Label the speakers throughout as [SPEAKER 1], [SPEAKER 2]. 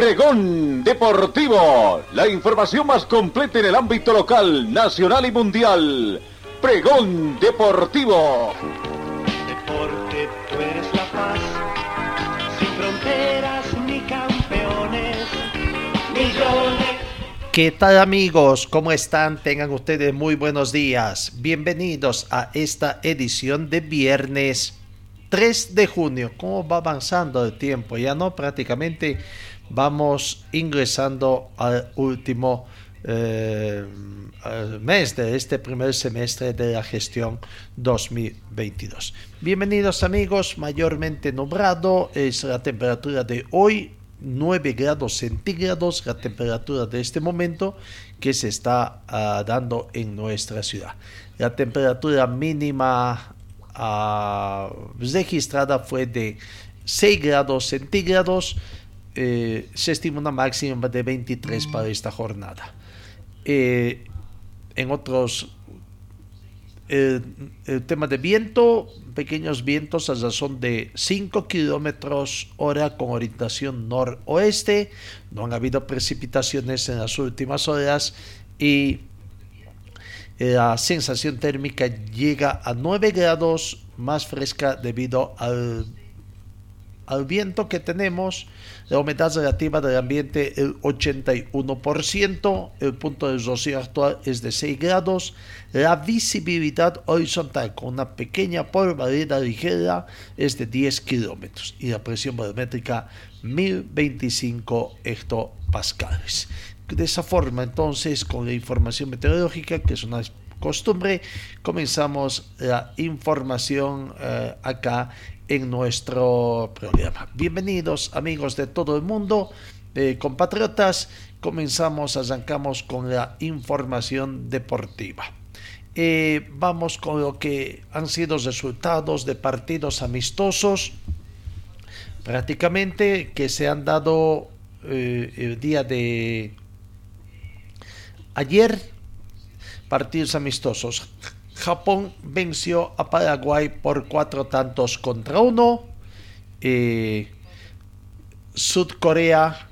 [SPEAKER 1] Pregón Deportivo, la información más completa en el ámbito local, nacional y mundial. Pregón Deportivo.
[SPEAKER 2] Deporte, tú eres la paz, sin fronteras ni campeones, millones.
[SPEAKER 3] ¿Qué tal amigos? ¿Cómo están? Tengan ustedes muy buenos días. Bienvenidos a esta edición de viernes 3 de junio. ¿Cómo va avanzando el tiempo? Ya no prácticamente vamos ingresando al último eh, mes de este primer semestre de la gestión 2022. Bienvenidos amigos, mayormente nublado es la temperatura de hoy 9 grados centígrados la temperatura de este momento que se está uh, dando en nuestra ciudad. La temperatura mínima uh, registrada fue de 6 grados centígrados. Eh, se estima una máxima de 23 para esta jornada. Eh, en otros el, el, tema de viento, pequeños vientos a razón de 5 kilómetros hora con orientación noroeste. No han habido precipitaciones en las últimas horas y la sensación térmica llega a 9 grados más fresca debido al viento que tenemos, la humedad relativa del ambiente el 81%, el punto de rocío actual es de 6 grados, la visibilidad horizontal con una pequeña polvareda ligera es de 10 kilómetros. Y la presión barométrica 1025 hectopascales. De esa forma, entonces, con la información meteorológica, que es una costumbre, comenzamos la información eh, acá en nuestro programa. Bienvenidos amigos de todo el mundo, eh, compatriotas. Comenzamos, arrancamos con la información deportiva. Eh, vamos con lo que han sido resultados de partidos amistosos prácticamente que se han dado eh, el día de ayer partidos amistosos Japón venció a Paraguay por cuatro tantos contra uno. Eh, Sudcorea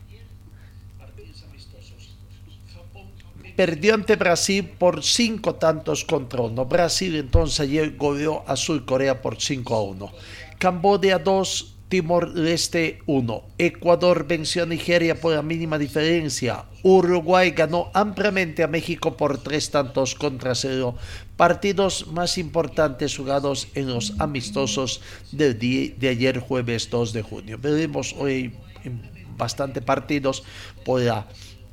[SPEAKER 3] perdió ante Brasil por cinco tantos contra uno. Brasil entonces ayer goleó a Sudcorea por 5 a 1. Cambodia 2, Timor-Leste 1. Ecuador venció a Nigeria por la mínima diferencia. Uruguay ganó ampliamente a México por tres tantos contra cero. Partidos más importantes jugados en los amistosos del día de ayer jueves 2 de junio. Veremos hoy bastante partidos por la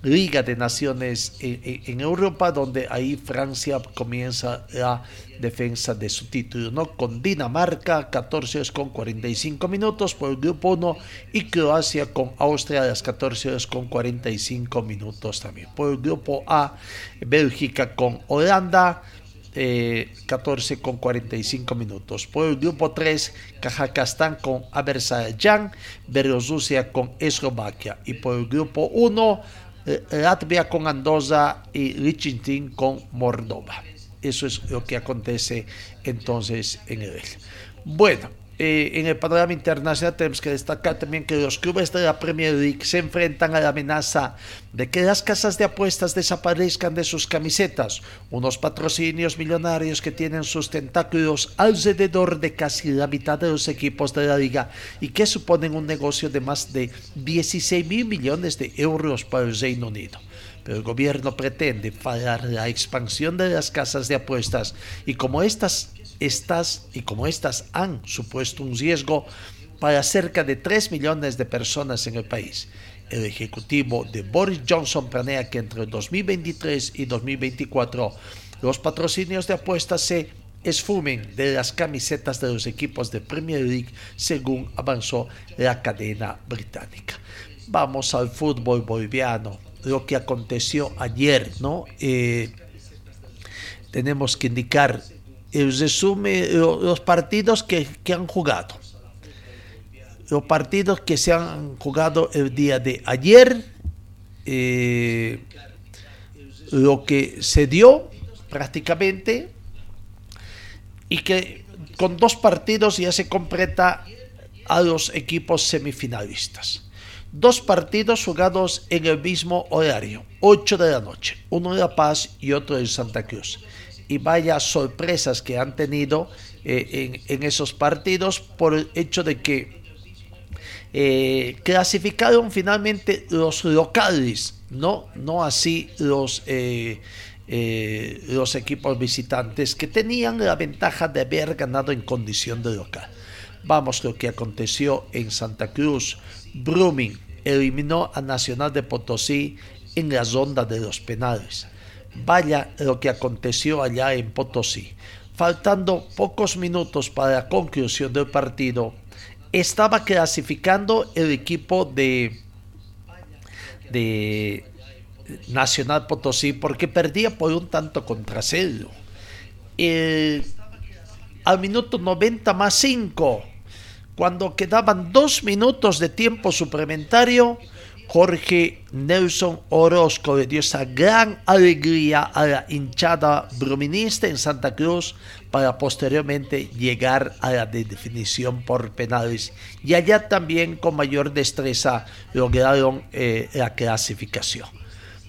[SPEAKER 3] Liga de Naciones en, Europa, donde ahí Francia comienza la defensa de su título, ¿no? Con Dinamarca, 14 horas con 45 minutos por el grupo 1 y Croacia con Austria las 14 horas con 45 minutos también. Por el grupo A, Bélgica con Holanda, 14 eh, con 45 minutos. Por el grupo 3, Kazajstán con Azerbaiyán, Bielorrusia con Eslovaquia. Y por el grupo 1, eh, Latvia con Andorra y Liechtenstein con Moldova. Eso es lo que acontece entonces en el. Bueno, eh, en el panorama internacional tenemos que destacar también que los clubes de la Premier League se enfrentan a la amenaza de que las casas de apuestas desaparezcan de sus camisetas, unos patrocinios millonarios que tienen sus tentáculos alrededor de casi la mitad de los equipos de la liga y que suponen un negocio de más de 16 mil millones de euros para el Reino Unido. Pero el gobierno pretende parar la expansión de las casas de apuestas y como estas estas y como estas han supuesto un riesgo para cerca de 3 millones de personas en el país. El ejecutivo de Boris Johnson planea que entre 2023 y 2024 los patrocinios de apuestas se esfumen de las camisetas de los equipos de Premier League según avanzó la cadena británica. Vamos al fútbol boliviano lo que aconteció ayer, ¿no? Eh, tenemos que indicar el resumen, los partidos que, han jugado. Los partidos que se han jugado el día de ayer, eh, lo que se dio prácticamente y que con dos partidos ya se completa a los equipos semifinalistas. Dos partidos jugados en el mismo horario, 8 de la noche, uno en La Paz y otro en Santa Cruz. Y vaya sorpresas que han tenido eh, en, esos partidos por el hecho de que eh, clasificaron finalmente los locales, no, no así los, eh, los equipos visitantes que tenían la ventaja de haber ganado en condición de local. Vamos lo que aconteció en Santa Cruz. Brumming eliminó a Nacional de Potosí en la ronda de los penales. Vaya lo que aconteció allá en Potosí. Faltando pocos minutos para la conclusión del partido, estaba clasificando el equipo de, de Nacional Potosí porque perdía por un tanto contra cero. al minuto 90 más 5 cuando quedaban dos minutos de tiempo suplementario, Jorge Nelson Orozco le dio esa gran alegría a la hinchada bruminista en Santa Cruz para posteriormente llegar a la definición por penales. Y allá también con mayor destreza lograron eh, la clasificación.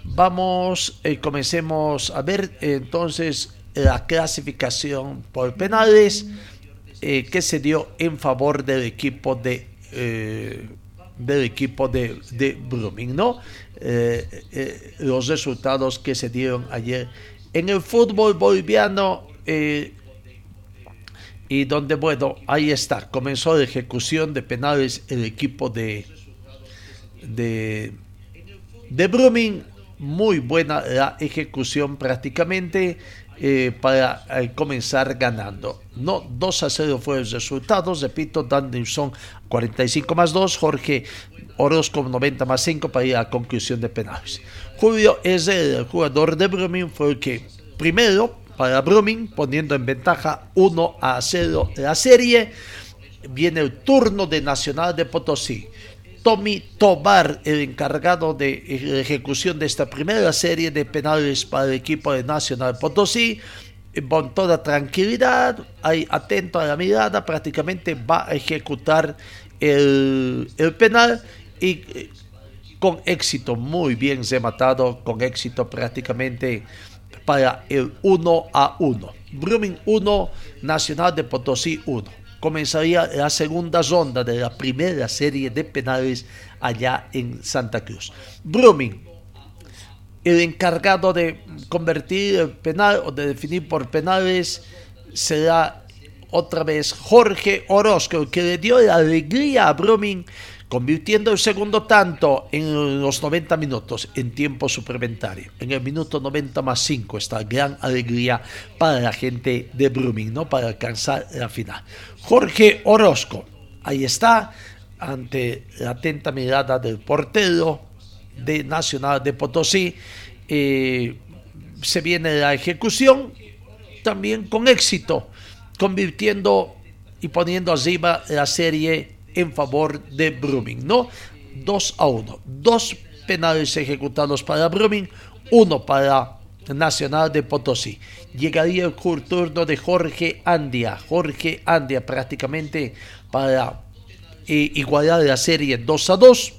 [SPEAKER 3] Vamos, eh, comencemos a ver entonces la clasificación por penales. Eh, que se dio en favor del equipo de eh, del equipo de, de ¿no? Eh, los resultados que se dieron ayer en el fútbol boliviano y donde, bueno, ahí está, comenzó la ejecución de penales el equipo de de, de muy buena la ejecución prácticamente eh, para eh, comenzar ganando. No, 2 a 0 fue el resultado, repito, Danielson 45 más 2, Jorge Orozco 90 más 5 para ir a la conclusión de penales. Julio es el jugador de Brumming, fue el que primero para Brumming, poniendo en ventaja 1 a 0 la serie. Viene el turno de Nacional de Potosí. Tommy Tobar, el encargado de ejecución de esta primera serie de penales para el equipo de Nacional Potosí. Con toda tranquilidad, ahí atento a la mirada, prácticamente va a ejecutar el, penal y eh, con éxito, muy bien rematado, con éxito prácticamente para el 1 a 1. Brumming 1, Nacional de Potosí 1 comenzaría la segunda ronda de la primera serie de penales allá en Santa Cruz. Brumming, el encargado de convertir el penal o de definir por penales será otra vez Jorge Orozco, que le dio la alegría a Brumming convirtiendo el segundo tanto en los 90 minutos en tiempo suplementario. En el minuto 90 más 5 esta gran alegría para la gente de Brumming, ¿no? para alcanzar la final. Jorge Orozco, ahí está, ante la atenta mirada del portero de Nacional de Potosí. Eh, se viene la ejecución también con éxito, convirtiendo y poniendo arriba la serie en favor de Brumming, ¿no? 2 a 1. Dos penales ejecutados para Brumming, uno para Nacional de Potosí. Llegaría el turno de Jorge Andia. Jorge Andia prácticamente para eh, igualar la serie 2 a 2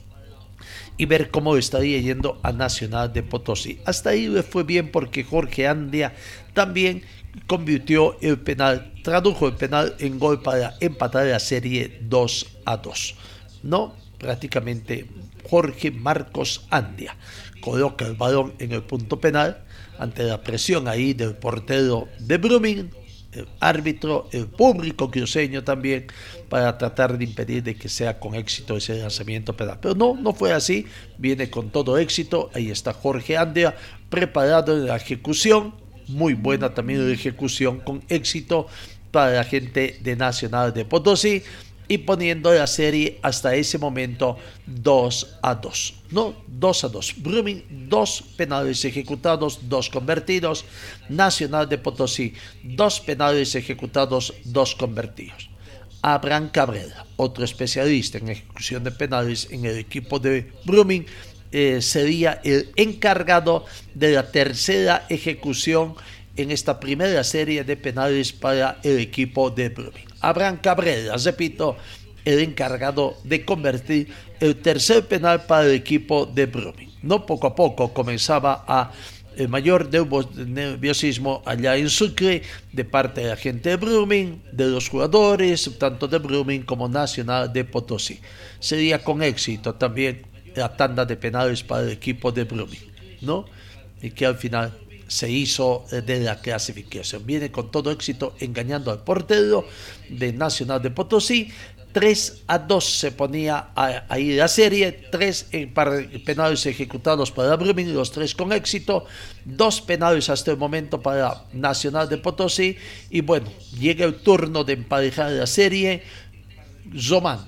[SPEAKER 3] y ver cómo estaría yendo a Nacional de Potosí. Hasta ahí le fue bien porque Jorge Andia también convirtió el penal, tradujo el penal en gol para empatar la serie 2 a 2. No, prácticamente Jorge Marcos Andia coloca el balón en el punto penal ante la presión ahí del portero de Brumming, el árbitro, el público cruceño también, para tratar de impedir de que sea con éxito ese lanzamiento penal. Pero no, no fue así, viene con todo éxito, ahí está Jorge Andia preparado en la ejecución, muy buena también la ejecución con éxito para la gente de Nacional de Potosí y poniendo la serie hasta ese momento 2 a 2. No, 2 a 2. Brumming, dos penales ejecutados, dos convertidos. Nacional de Potosí, dos penales ejecutados, dos convertidos. Abraham Cabrera, otro especialista en ejecución de penales en el equipo de Brumming, eh, sería el encargado de la tercera ejecución en esta primera serie de penales para el equipo de Brumming. Abraham Cabrera, repito, el encargado de convertir el tercer penal para el equipo de Brumming. No poco a poco comenzaba a el mayor nerviosismo allá en Sucre de parte de la gente de Brumming, de los jugadores, tanto de Brumming como Nacional de Potosí. Sería con éxito también la tanda de penales para el equipo de Brumming, ¿no? Y que al final se hizo eh, de la clasificación. Viene con todo éxito engañando al portero de Nacional de Potosí. 3 a 2 se ponía ahí la serie, 3 penales ejecutados para Brumming, los tres con éxito, dos penales hasta el momento para Nacional de Potosí. Y bueno, llega el turno de emparejar la serie, Zoman,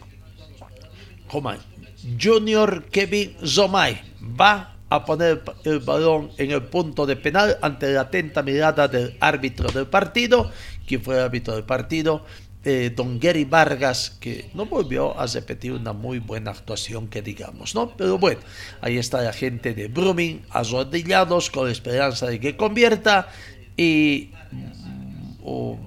[SPEAKER 3] Junior Kevin Zomay va a poner el balón en el punto de penal ante la atenta mirada del árbitro del partido, quien fue el árbitro del partido, eh, don Gary Vargas, que no volvió a repetir una muy buena actuación, que digamos, ¿no? Pero bueno, ahí está la gente de Brumming, arrodillados con la esperanza de que convierta y. O,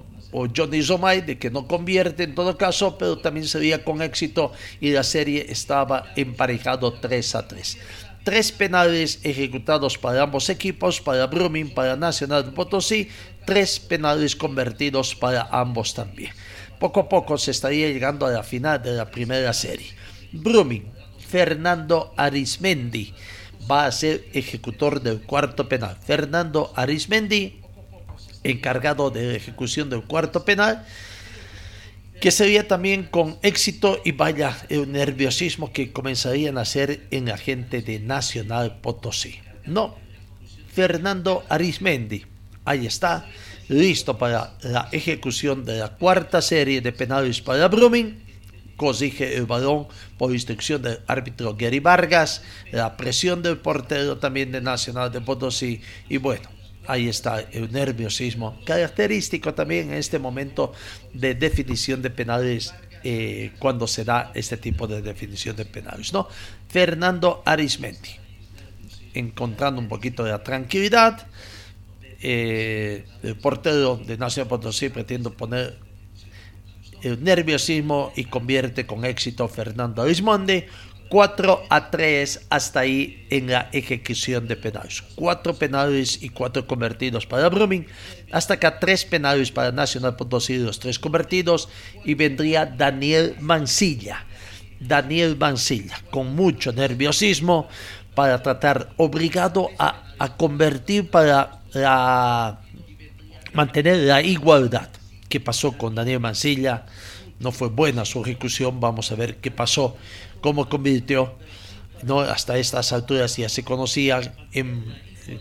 [SPEAKER 3] Johnny Zomay de que no convierte en todo caso, pero también sería con éxito y la serie estaba emparejado 3 a 3 tres penales ejecutados para ambos equipos, para Brumming, para Nacional Potosí, tres penales convertidos para ambos también. Poco a poco se estaría llegando a la final de la primera serie. Brumming, Fernando Arismendi va a ser ejecutor del cuarto penal. Fernando Arismendi, encargado de la ejecución del cuarto penal, que sería también con éxito y vaya el nerviosismo que comenzaría a hacer en la gente de Nacional Potosí. No, Fernando Arismendi, ahí está, listo para la ejecución de la cuarta serie de penales para Brumming. Cosige el balón por instrucción del árbitro Gary Vargas, la presión del portero también de Nacional de Potosí y bueno, ahí está el nerviosismo, característico también en este momento de definición de penales eh, cuando se da este tipo de definición de penales. ¿no? Fernando Arismendi, encontrando un poquito de tranquilidad, eh, el portero de Nacional Potosí pretende poner el nerviosismo y convierte con éxito Fernando Arismendi 4 a 3 hasta ahí en la ejecución de penales. Cuatro penales y cuatro convertidos para Brumming. Hasta acá tres penales para Nacional Potosí, los tres convertidos. Y vendría Daniel Mancilla. Daniel Mancilla, con mucho nerviosismo, para tratar, obligado a, convertir para mantener la igualdad. ¿Qué pasó con Daniel Mancilla? No fue buena su ejecución, vamos a ver qué pasó cómo convirtió, ¿no? hasta estas alturas ya se conocía en,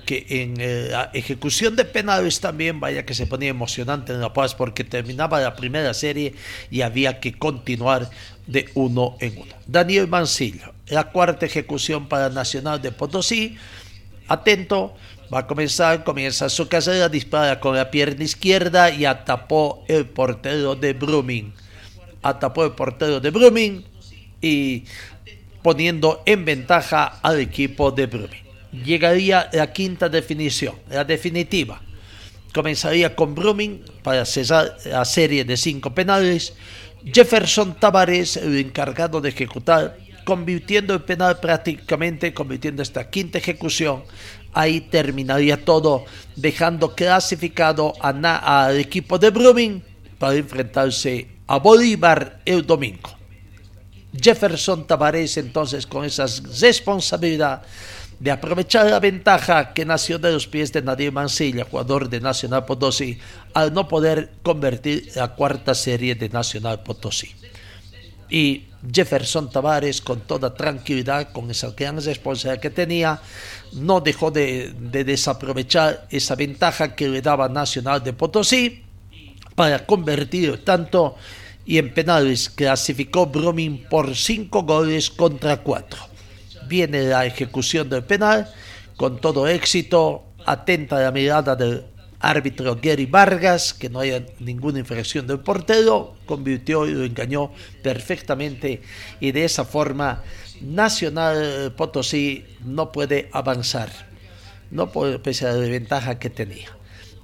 [SPEAKER 3] que en eh, la ejecución de penales también, vaya que se ponía emocionante en La Paz porque terminaba la primera serie y había que continuar de uno en uno. Daniel Mancillo, la cuarta ejecución para Nacional de Potosí, atento, va a comenzar, comienza su carrera, dispara con la pierna izquierda y atapó el portero de Brumming. Atapó el portero de Brumming, y poniendo en ventaja al equipo de Brumming. Llegaría la quinta definición, la definitiva. Comenzaría con Brumming para cesar la serie de cinco penales. Jefferson Tavares, el encargado de ejecutar, convirtiendo el penal prácticamente, convirtiendo esta quinta ejecución. Ahí terminaría todo, dejando clasificado al equipo de Brumming para enfrentarse a Bolívar el domingo. Jefferson Tavares entonces con esa responsabilidad de aprovechar la ventaja que nació de los pies de Nadir Mancilla, jugador de Nacional Potosí, al no poder convertir la cuarta serie de Nacional Potosí. Y Jefferson Tavares, con toda tranquilidad, con esa gran responsabilidad que tenía, no dejó de, de desaprovechar esa ventaja que le daba Nacional de Potosí para convertir tanto Y en penales clasificó Brumming por 5 goles contra 4. Viene la ejecución del penal con todo éxito, atenta la mirada del árbitro Gary Vargas, que no haya ninguna infracción del portero, convirtió y lo engañó perfectamente y de esa forma Nacional Potosí no puede avanzar, no puede, pese a la ventaja que tenía.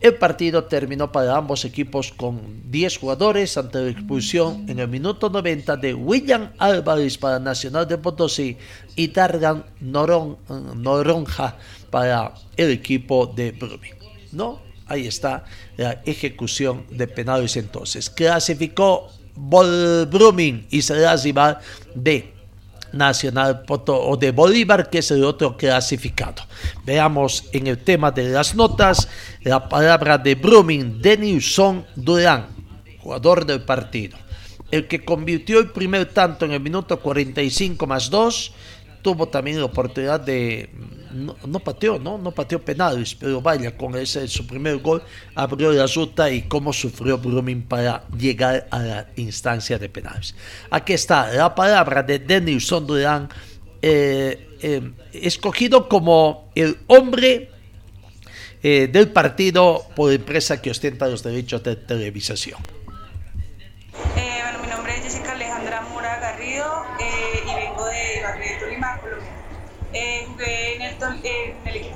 [SPEAKER 3] El partido terminó para ambos equipos con 10 jugadores ante la expulsión en el minuto 90 de William Álvarez para Nacional de Potosí y Dargan Noronja para el equipo de Brumming. ¿No? Ahí está la ejecución de penales entonces. Clasificó Brumming y será rival de Nacional o de Bolívar, que es el otro clasificado. Veamos en el tema de las notas la palabra de Brumming, Denilson Durán, jugador del partido. El que convirtió el primer tanto en el minuto 45 más 2 tuvo también la oportunidad de no, pateó, ¿no? No pateó penales, pero vaya, con ese su primer gol abrió la ruta y cómo sufrió Brumming para llegar a la instancia de penales. Aquí está la palabra de Denilson Durán, eh, eh, escogido como el hombre eh, del partido por empresa que ostenta los derechos de televisación.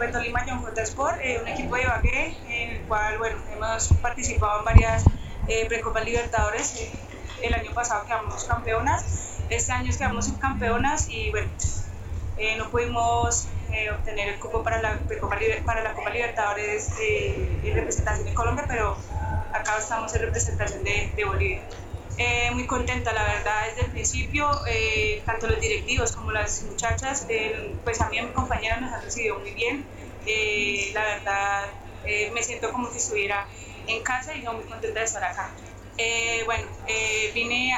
[SPEAKER 4] De Tolima John J Sport, eh, un equipo de Ibagué, en el cual bueno, hemos participado en varias eh, Precopas Libertadores. El año pasado quedamos campeonas, este año quedamos subcampeonas y bueno, no pudimos obtener el cupo para la, Precopa, para la Copa Libertadores en representación de Colombia, pero acá estamos en representación de, de Bolivia. Eh, muy contenta, la verdad, desde el principio, eh, tanto los directivos como las muchachas, eh, pues a mí y a mi compañera nos han recibido muy bien. la verdad, me siento como si estuviera en casa y no muy contenta de estar acá. bueno, vine,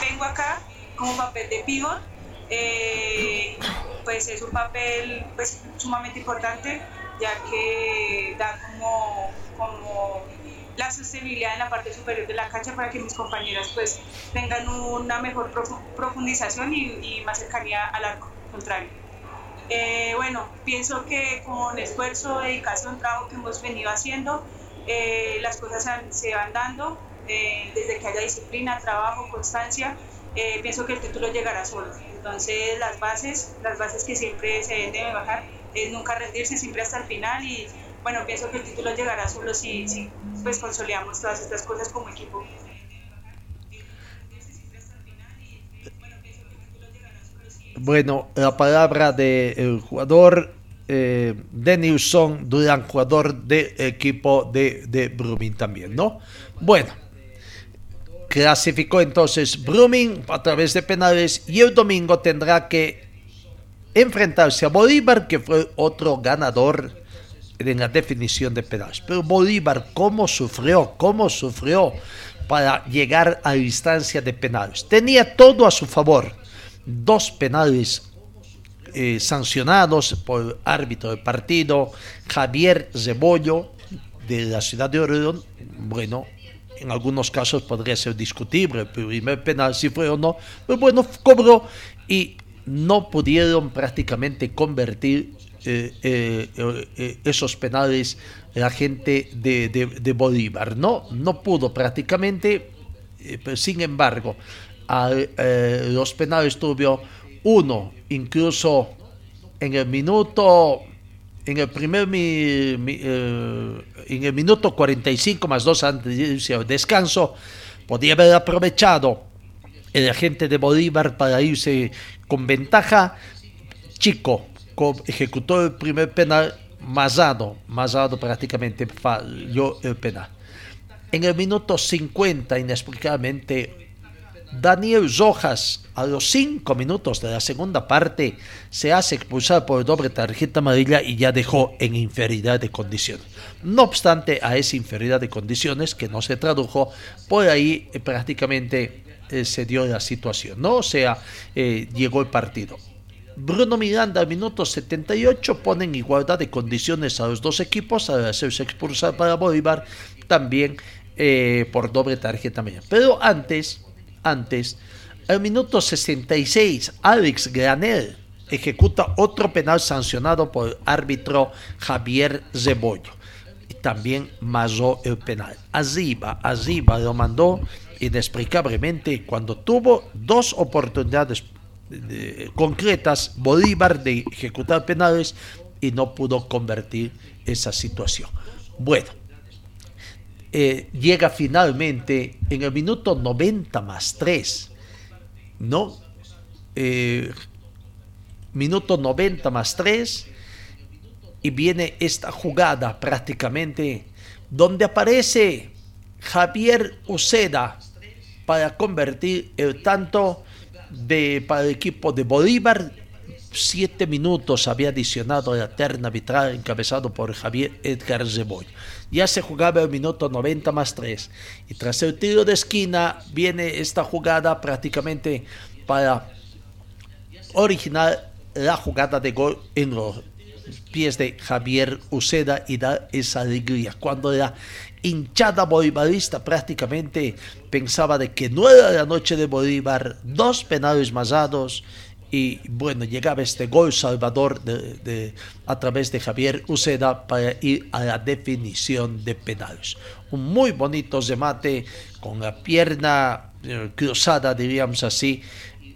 [SPEAKER 4] vengo acá como papel de pivot, pues es un papel pues, sumamente importante, ya que da como, como la sostenibilidad en la parte superior de la cancha para que mis compañeras pues tengan una mejor profundización y, más cercanía al arco contrario. Eh, bueno, pienso que con esfuerzo, dedicación, trabajo que hemos venido haciendo, eh, las cosas se van dando, eh, desde que haya disciplina, trabajo, constancia, pienso que el título llegará solo. Entonces las bases, las bases que siempre se deben de bajar, es nunca rendirse, siempre hasta el final y bueno, pienso que el título llegará solo si, si pues consolidamos todas estas cosas como equipo.
[SPEAKER 3] Bueno, la palabra del jugador eh, Denilson Durán, jugador del equipo de, de Brumming también, ¿no? Bueno, clasificó entonces Brumming a través de penales y el domingo tendrá que enfrentarse a Bolívar, que fue otro ganador en la definición de penales. Pero Bolívar, ¿cómo sufrió? ¿Cómo sufrió para llegar a la instancia de penales? Tenía todo a su favor. Dos penales eh, sancionados por árbitro del partido, Javier Zebollo, de la ciudad de Oregón. Bueno, en algunos casos podría ser discutible el primer penal si fue o no, pero bueno, cobró y no pudieron prácticamente convertir esos penales la gente de, Bolívar. No, no pudo prácticamente, sin embargo, los penales tuvo uno, incluso en el minuto, en el primer en el minuto 45 más dos antes de irse al descanso, podía haber aprovechado el agente de Bolívar para irse con ventaja. Chico, ejecutó el primer penal, Mazado, Mazado prácticamente falló el penal. En el minuto 50, inexplicablemente, Daniel Rojas, a los 5 minutos de la segunda parte, se hace expulsar por doble tarjeta amarilla y ya dejó en inferioridad de condiciones. No obstante, a esa inferioridad de condiciones, que no se tradujo, por ahí eh, prácticamente eh, se dio la situación, ¿no? O sea, eh, llegó el partido. Bruno Miranda al minuto 78 pone en igualdad de condiciones a los dos equipos al hacerse expulsar para Bolívar también eh, por doble tarjeta media. Pero antes antes, al minuto 66, Alex Granel ejecuta otro penal sancionado por el árbitro Javier Zebollo. Y también mazó el penal. Arriba, arriba lo mandó inexplicablemente cuando tuvo dos oportunidades concretas Bolívar de ejecutar penales y no pudo convertir esa situación. Bueno, eh, llega finalmente en el minuto 90 más 3, ¿no? Eh, minuto 90 más 3 y viene esta jugada prácticamente donde aparece Javier Uceda para convertir el tanto de, para el equipo de Bolívar. Siete minutos había adicionado la terna arbitral encabezado por Javier Edgar Zeboy. Ya se jugaba el minuto 90 más 3. Y tras el tiro de esquina viene esta jugada prácticamente para originar la jugada de gol en los pies de Javier Uceda y da esa alegría. Cuando la hinchada bolivarista prácticamente pensaba de que no era la noche de Bolívar, dos penales masados y bueno, llegaba este gol salvador de, a través de Javier Uceda para ir a la definición de penales. Un muy bonito remate con la pierna eh, cruzada, diríamos así,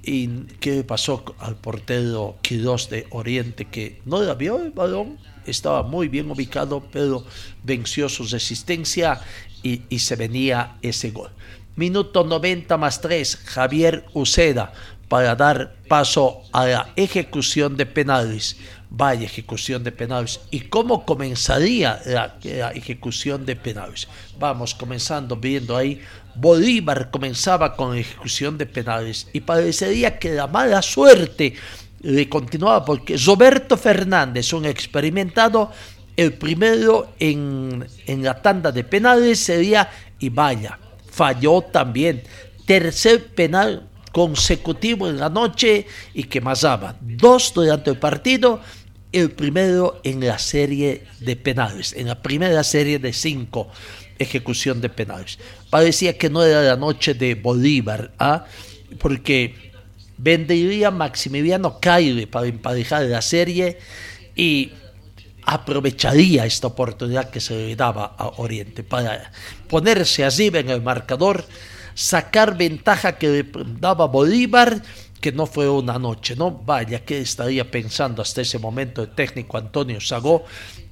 [SPEAKER 3] ¿Y qué pasó al portero Quirós de Oriente que no la vio el balón? Estaba muy bien ubicado, pero venció su resistencia y, y se venía ese gol. Minuto 90 más 3, Javier Uceda para dar paso a la ejecución de penales. Vaya ejecución de penales. ¿Y cómo comenzaría la, la, ejecución de penales? Vamos comenzando viendo ahí Bolívar comenzaba con ejecución de penales y parecería que la mala suerte le continuaba porque Roberto Fernández, un experimentado, el primero en, la tanda de penales sería y vaya, falló también. Tercer penal consecutivo en la noche y que masaba dos durante el partido, el primero en la serie de penales, en la primera serie de cinco ejecución de penales. Parecía que no era la noche de Bolívar, ¿ah? porque vendría Maximiliano Caire para emparejar la serie y aprovecharía esta oportunidad que se le daba a Oriente para ponerse arriba en el marcador, sacar ventaja que le daba Bolívar, que no fue una noche, ¿no? Vaya, que estaría pensando hasta ese momento el técnico Antonio Sagó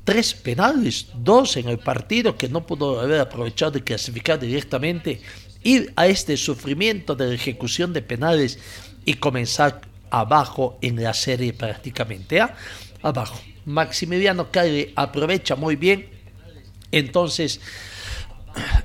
[SPEAKER 3] tres penales, dos en el partido que no pudo haber aprovechado y clasificar directamente, ir a este sufrimiento de la ejecución de penales y comenzar abajo en la serie prácticamente. ¿ah? Abajo. Maximiliano Calle aprovecha muy bien. Entonces,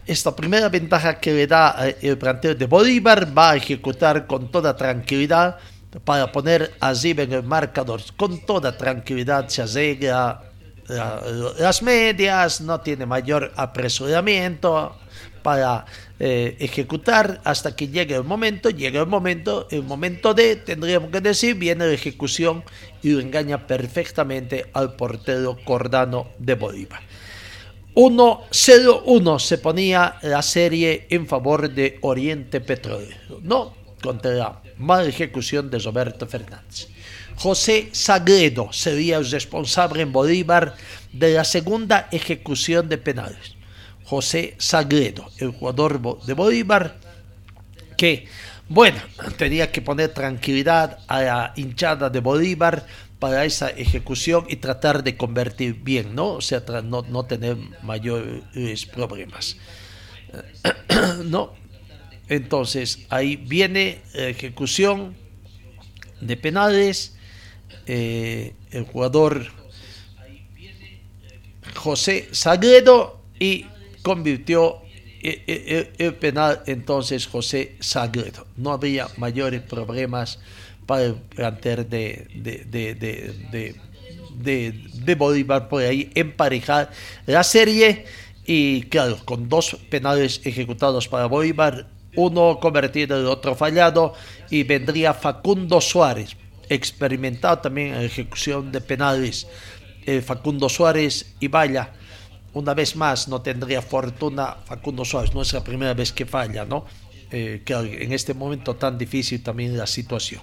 [SPEAKER 3] esta primera ventaja que le da eh, el plantel de Bolívar va a ejecutar con toda tranquilidad para poner allí en el marcador. Con toda tranquilidad se arregla las medias, no tiene mayor apresuramiento para eh, ejecutar hasta que llegue el momento, llega el momento, el momento de, tendríamos que decir, viene la ejecución y lo engaña perfectamente al portero Cordano de Bolívar. 1-0-1 se ponía la serie en favor de Oriente Petróleo, no contra la mala ejecución de Roberto Fernández. José Sagredo sería el responsable en Bolívar de la segunda ejecución de penales. José Sagredo, el jugador de Bolívar, que, bueno, tenía que poner tranquilidad a la hinchada de Bolívar para esa ejecución y tratar de convertir bien, ¿no? O sea, no, no tener mayores problemas. ¿No? Entonces, ahí viene la ejecución de penales eh, el jugador José Sagredo y convirtió eh, eh, el, penal entonces José Sagredo. No había mayores problemas para el plantel de, de, de, Bolívar por ahí emparejar la serie y claro, con dos penales ejecutados para Bolívar, uno convertido y el otro fallado y vendría Facundo Suárez experimentado también en ejecución de penales eh, Facundo Suárez y vaya, una vez más no tendría fortuna Facundo Suárez, no es la primera vez que falla, ¿no? eh, en este momento tan difícil también la situación.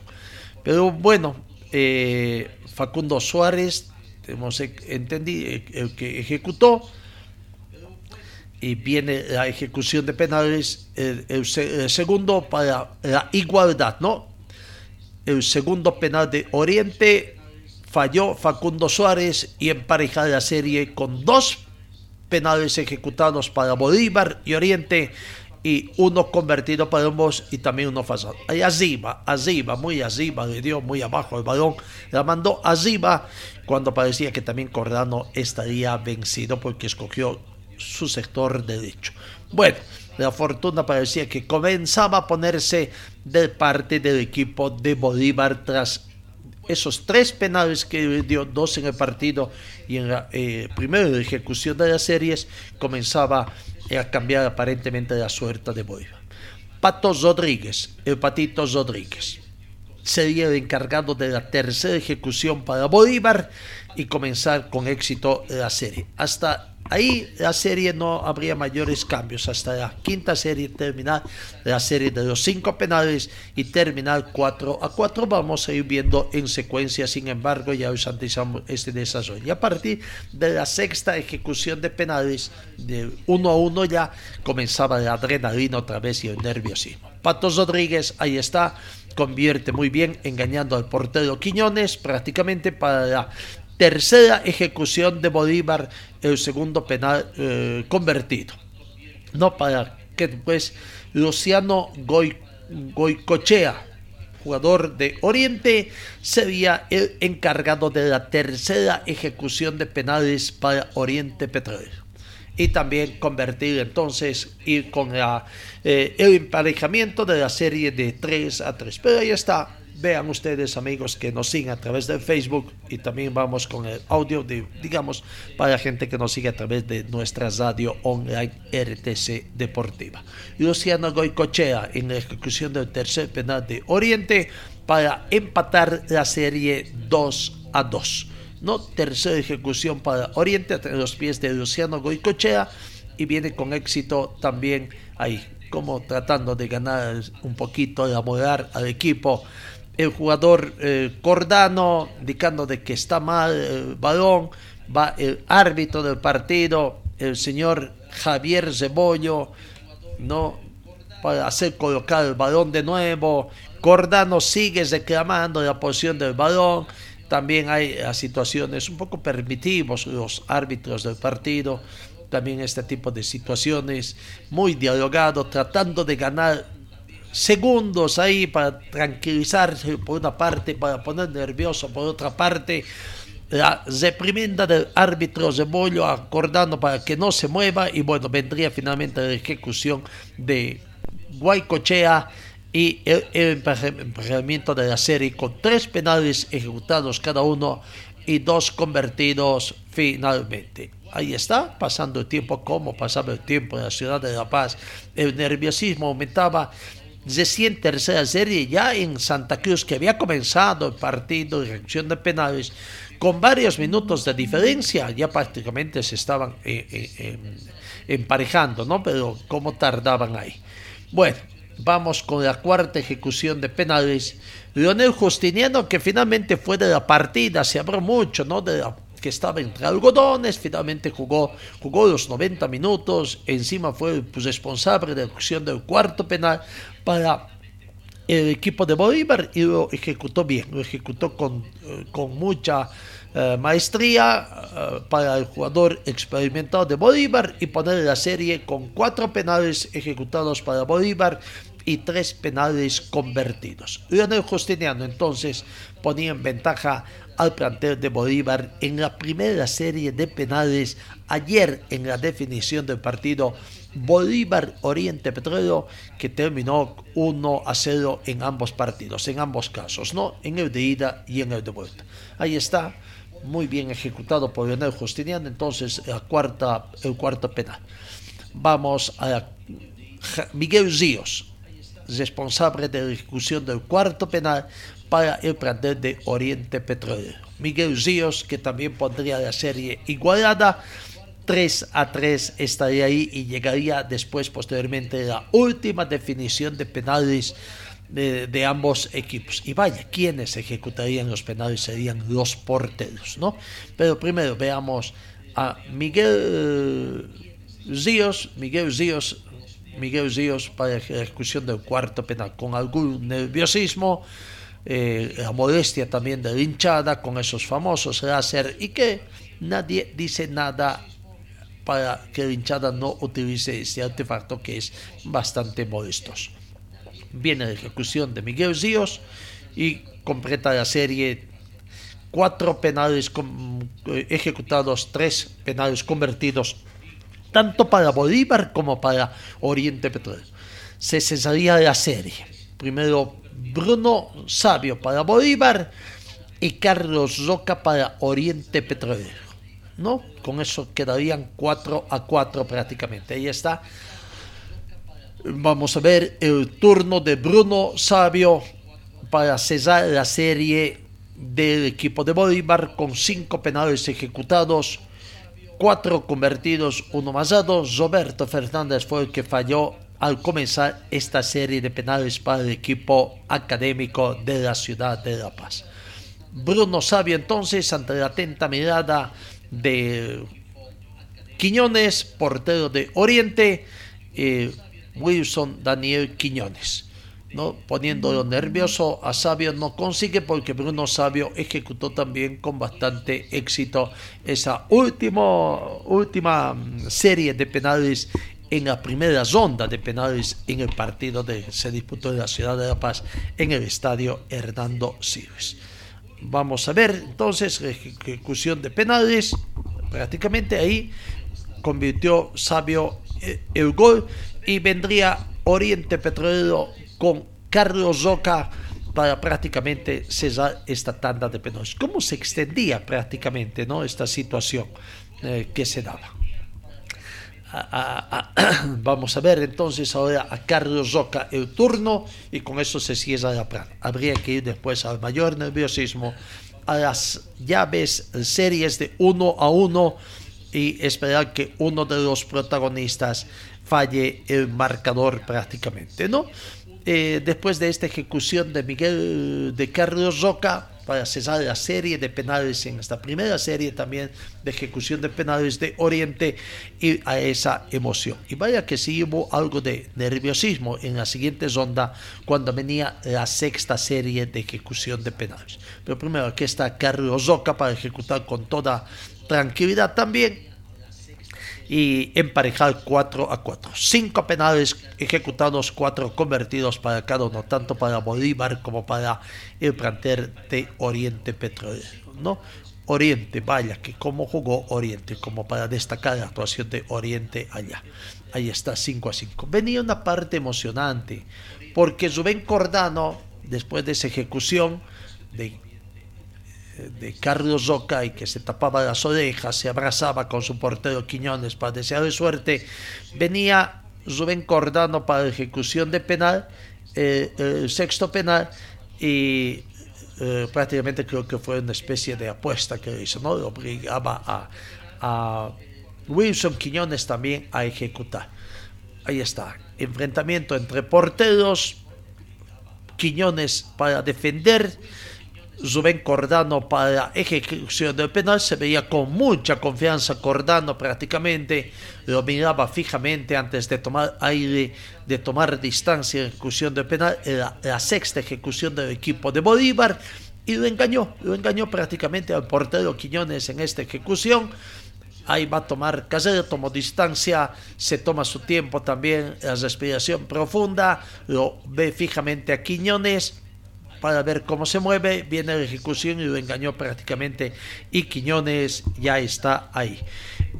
[SPEAKER 3] Pero bueno, eh, Facundo Suárez, hemos entendido, el que ejecutó, y viene la ejecución de penales, el, segundo para la igualdad, ¿no? El segundo penal de Oriente falló Facundo Suárez y empareja la serie con dos penales ejecutados para Bolívar y Oriente y uno convertido para ambos y también uno falso. Ahí arriba, arriba, muy arriba, le dio muy abajo el balón, la mandó arriba cuando parecía que también Cordano estaría vencido porque escogió su sector derecho. Bueno, la fortuna parecía que comenzaba a ponerse de parte del equipo de Bolívar tras esos tres penales que dio dos en el partido y en la eh, primera ejecución de las series comenzaba a cambiar aparentemente la suerte de Bolívar. Patos Rodríguez, el Patito Rodríguez, sería el encargado de la tercera ejecución para Bolívar y comenzar con éxito la serie. Hasta Ahí la serie no habría mayores cambios hasta la quinta serie terminar la serie de los cinco penales y terminar 4 a 4 vamos a ir viendo en secuencia sin embargo ya os anticipamos este desarrollo y a partir de la sexta ejecución de penales de 1 a 1 ya comenzaba la adrenalina otra vez y el nerviosismo. Patos Rodríguez ahí está convierte muy bien engañando al portero Quiñones prácticamente para la tercera ejecución de Bolívar, el segundo penal eh, convertido. No para que después Luciano Goicochea, jugador de Oriente, sería el encargado de la tercera ejecución de penales para Oriente Petrolero. Y también convertir entonces, ir con eh, el emparejamiento de la serie de 3 a 3. Pero ahí está, vean ustedes amigos que nos siguen a través de Facebook y también vamos con el audio de, digamos, para la gente que nos sigue a través de nuestra radio online RTC Deportiva. Luciano Goicochea en la ejecución del tercer penal de Oriente para empatar la serie 2 a 2. No, tercera ejecución para Oriente a los pies de Luciano Goicochea y viene con éxito también ahí, como tratando de ganar un poquito de amorar al equipo el jugador eh, Cordano indicando de que está mal el balón, va el árbitro del partido, el señor Javier Cebollo, ¿no? para hacer colocar el balón de nuevo. Cordano sigue reclamando la posición del balón. También hay eh, situaciones un poco permitivos los árbitros del partido. También este tipo de situaciones muy dialogado, tratando de ganar segundos ahí para tranquilizarse por una parte, para poner nervioso por otra parte. La reprimenda del árbitro Zebollo acordando para que no se mueva y bueno, vendría finalmente la ejecución de Guaycochea y el, el emparejamiento de la serie con tres penales ejecutados cada uno y dos convertidos finalmente. Ahí está, pasando el tiempo como pasaba el tiempo en la ciudad de La Paz. El nerviosismo aumentaba recién tercera serie ya en Santa Cruz, que había comenzado el partido de reacción de penales con varios minutos de diferencia, ya prácticamente se estaban eh, eh, emparejando, ¿no? Pero cómo tardaban ahí. Bueno, vamos con la cuarta ejecución de penales. Leonel Justiniano, que finalmente fue de la partida, se habló mucho, ¿no? Que estaba entre algodones, finalmente jugó, jugó los 90 minutos, encima fue pues, responsable de la ejecución del cuarto penal, para el equipo de Bolívar y lo ejecutó bien, lo ejecutó con, eh, con mucha eh, maestría eh, para el jugador experimentado de Bolívar y poner la serie con cuatro penales ejecutados para Bolívar y tres penales convertidos. Leonel Justiniano entonces ponía en ventaja al plantel de Bolívar en la primera serie de penales ayer en la definición del partido Bolívar Oriente Petróleo que terminó 1 a 0 en ambos partidos, en ambos casos, ¿no? En el de ida y en el de vuelta. Ahí está, muy bien ejecutado por Leonel Justiniano, entonces la cuarta, el cuarto penal. Vamos a Miguel Ríos, responsable de la ejecución del cuarto penal para el plantel de Oriente Petróleo. Miguel Ríos, que también pondría la serie igualada 3 a 3 estaría ahí y llegaría después, posteriormente, la última definición de penales de, ambos equipos. Y vaya, quienes ejecutarían los penales serían los porteros, ¿no? Pero primero veamos a Miguel Zíos, Miguel Zíos, Miguel Zíos para la ejecución del cuarto penal, con algún nerviosismo, eh, la modestia también de hinchada, con esos famosos láser, y que nadie dice nada para que la hinchada no utilice este artefacto que es bastante modestoso viene la ejecución de Miguel Zíos y completa la serie cuatro penales eh, ejecutados, tres penales convertidos, tanto para Bolívar como para Oriente Petrolero. Se cesaría la serie. Primero Bruno Sabio para Bolívar y Carlos Roca para Oriente Petrolero. ¿No? Con eso quedarían 4 a 4 prácticamente. Ahí está Vamos a ver el turno de Bruno Sabio para cesar la serie del equipo de Bolívar con cinco penales ejecutados, cuatro convertidos, uno masado. Roberto Fernández fue el que falló al comenzar esta serie de penales para el equipo académico de la ciudad de La Paz. Bruno Sabio entonces, ante la atenta mirada de Quiñones, portero de Oriente, eh, Wilson Daniel Quiñones. ¿no? Poniéndolo nervioso a Sabio no consigue porque Bruno Sabio ejecutó también con bastante éxito esa último, última mm, serie de penales en la primera ronda de penales en el partido que se disputó en la ciudad de La Paz en el estadio Hernando Siles. Vamos a ver entonces ejecución de penales. Prácticamente ahí convirtió Sabio eh, el gol y vendría Oriente Petrolero con Carlos Roca para prácticamente cesar esta tanda de penales. ¿Cómo se extendía prácticamente ¿no? esta situación eh, que se daba? vamos a ver entonces ahora a Carlos Roca el turno y con eso se cierra la plan. Habría que ir después al mayor nerviosismo, a las llaves series de uno a uno y esperar que uno de los protagonistas falle el marcador prácticamente, ¿no? Eh, después de esta ejecución de Miguel de Carlos Roca para cesar la serie de penales en esta primera serie también de ejecución de penales de Oriente y a esa emoción. Y vaya que sí hubo algo de nerviosismo en la siguiente ronda cuando venía la sexta serie de ejecución de penales. Pero primero aquí está Carlos para ejecutar con toda tranquilidad también y emparejar 4 a 4. Cinco penales ejecutados, cuatro convertidos para cada uno, tanto para Bolívar como para el plantel de Oriente Petrolero. ¿no? Oriente, vaya, que como jugó Oriente, como para destacar la actuación de Oriente allá. Ahí está, 5 a 5. Venía una parte emocionante, porque Rubén Cordano, después de esa ejecución de de Carlos Roca y que se tapaba las orejas, se abrazaba con su portero Quiñones para desearle suerte, venía Rubén Cordano para ejecución de penal, eh, el sexto penal, y eh, prácticamente creo que fue una especie de apuesta que hizo, ¿no? Obligaba a, a Wilson Quiñones también a ejecutar. Ahí está, enfrentamiento entre porteros, Quiñones para defender, Rubén Cordano para ejecución del penal. Se veía con mucha confianza Cordano prácticamente. Lo miraba fijamente antes de tomar aire de tomar distancia en ejecución del penal. Era la sexta ejecución del equipo de Bolívar y lo engañó lo engañó prácticamente al portero Quiñones en esta ejecución. Ahí va a tomar Casero, tomó distancia, se toma su tiempo también, la respiración profunda, lo ve fijamente a Quiñones, para ver cómo se mueve, viene la ejecución y lo engañó prácticamente. Y Quiñones ya está ahí.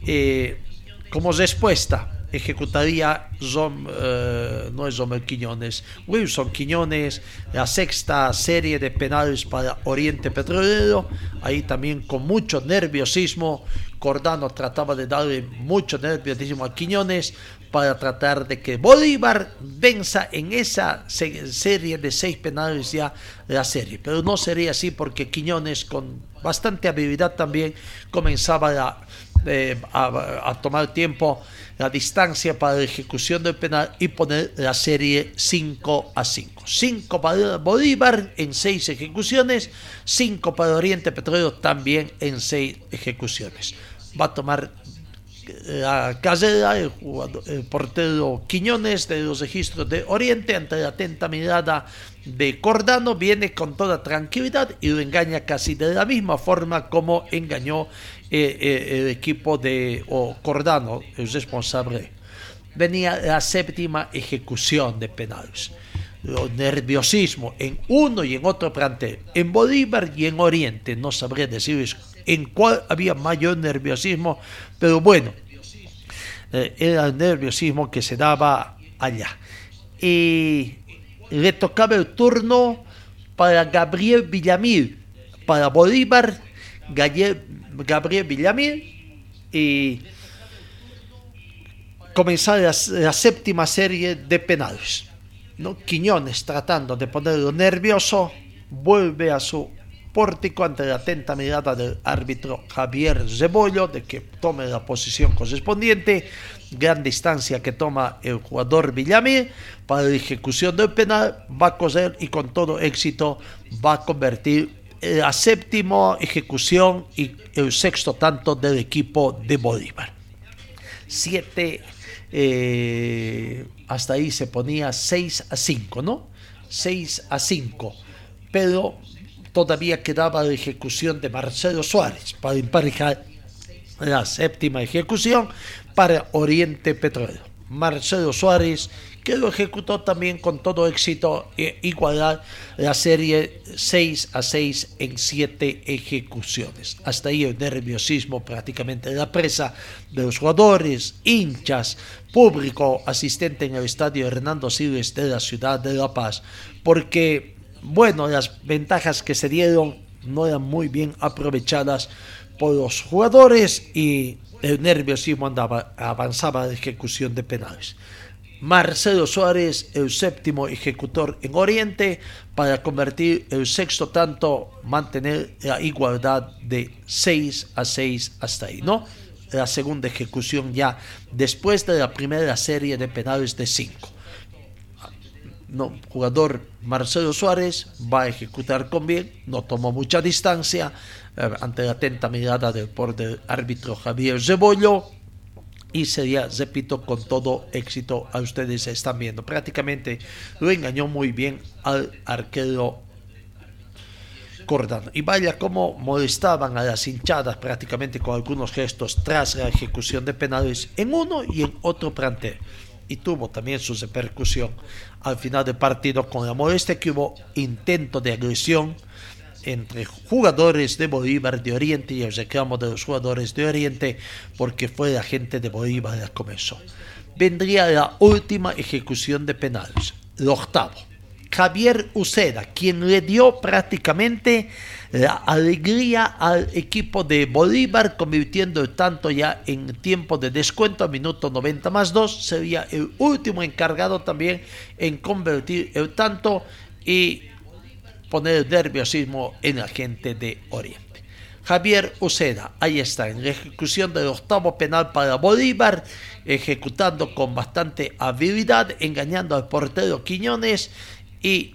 [SPEAKER 3] Eh, como respuesta, ejecutaría eh, no es Romer Quiñones, Wilson Quiñones, la sexta serie de penales para Oriente Petrolero, ahí también con mucho nerviosismo, Cordano trataba de darle mucho nerviosismo a Quiñones, para tratar de que Bolívar venza en esa serie de seis penales ya la serie. Pero no sería así porque Quiñones con bastante habilidad también comenzaba la, eh, a, tomar tiempo la distancia para la ejecución del penal y poner la serie 5 a 5. 5 para Bolívar en 6 ejecuciones, 5 para Oriente Petróleo también en 6 ejecuciones. Va a tomar la casera, el, portero Quiñones de los registros de Oriente, ante la atenta mirada de Cordano, viene con toda tranquilidad y lo engaña casi de la misma forma como engañó eh, eh, el equipo de Cordano, el responsable. Venía la séptima ejecución de penales. Lo nerviosismo en uno y en otro plantel, en Bolívar y en Oriente, no sabría decir en cuál había mayor nerviosismo, pero bueno, eh, era el nerviosismo que se daba allá. Y le tocaba el turno para Gabriel Villamil, para Bolívar, Gabriel Villamil, y comenzar la, séptima serie de penales. ¿no? Quiñones tratando de ponerlo nervioso, vuelve a su pórtico ante la atenta mirada del árbitro Javier Zebollo de que tome la posición correspondiente, gran distancia que toma el jugador Villamil para la ejecución del penal, va a coser y con todo éxito va a convertir la séptima ejecución y el sexto tanto del equipo de Bolívar. Siete, eh, hasta ahí se ponía 6 a 5, ¿no? 6 a 5. Pero todavía quedaba la ejecución de Marcelo Suárez para emparejar la séptima ejecución para Oriente Petróleo. Marcelo Suárez, que lo ejecutó también con todo éxito, e igualar la serie 6 a 6 en 7 ejecuciones. Hasta ahí el nerviosismo prácticamente de la presa de los jugadores, hinchas, público asistente en el estadio Hernando Siles de la ciudad de La Paz, porque bueno, las ventajas que se dieron no eran muy bien aprovechadas por los jugadores y el nerviosismo andaba, avanzaba la ejecución de penales. Marcelo Suárez, el séptimo ejecutor en Oriente, para convertir el sexto tanto, mantener la igualdad de 6 a 6 hasta ahí, ¿no? La segunda ejecución ya después de la primera serie de penales de 5 no, jugador Marcelo Suárez va a ejecutar con bien, no tomó mucha distancia eh, ante la atenta mirada del, por del árbitro Javier Zebollo y sería, repito, con todo éxito a ustedes están viendo. Prácticamente lo engañó muy bien al arquero Cordano. Y vaya cómo molestaban a las hinchadas prácticamente con algunos gestos tras la ejecución de penales en uno y en otro plantel y tuvo también su repercusión al final del partido con la molestia que hubo intento de agresión entre jugadores de Bolívar de Oriente y el reclamo de los jugadores de Oriente porque fue la gente de Bolívar la comenzó. Vendría la última ejecución de penales, el octavo. Javier Uceda, quien le dio prácticamente la alegría al equipo de Bolívar, convirtiendo el tanto ya en tiempo de descuento minuto 90 más 2. Sería el último encargado también en convertir el tanto y poner nerviosismo en la gente de Oriente. Javier Uceda, ahí está, en la ejecución del octavo penal para Bolívar, ejecutando con bastante habilidad, engañando al portero Quiñones y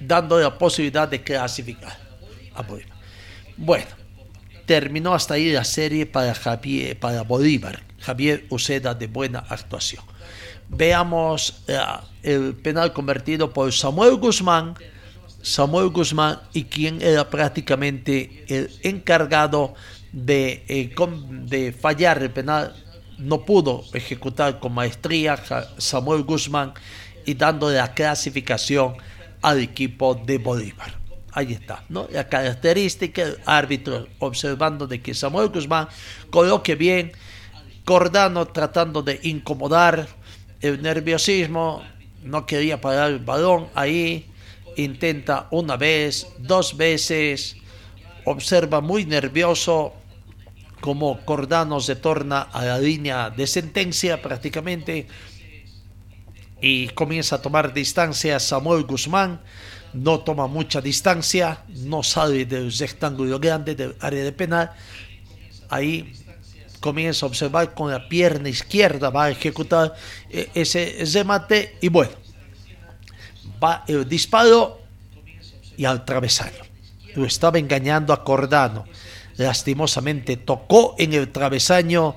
[SPEAKER 3] dando la posibilidad de clasificar a Bolívar. Bueno, terminó hasta ahí la serie para, Javier, para Bolívar. Javier Uceda de buena actuación. Veamos eh, el penal convertido por Samuel Guzmán. Samuel Guzmán y quien era prácticamente el encargado de, eh, de fallar el penal, no pudo ejecutar con maestría Samuel Guzmán y dando la clasificación al equipo de Bolívar. Ahí está, ¿no? La característica del árbitro observando de que Samuel Guzmán coloque bien, Cordano tratando de incomodar el nerviosismo, no quería parar el balón ahí, intenta una vez, dos veces, observa muy nervioso como Cordano se torna a la línea de sentencia prácticamente y comienza a tomar distancia Samuel Guzmán. No toma mucha distancia, no sale del rectángulo grande del área de penal ahí comienza a observar con la pierna izquierda, va a ejecutar eh, ese remate y bueno, va el disparo y al travesaño. Lo estaba engañando a Cordano. Lastimosamente tocó en el travesaño,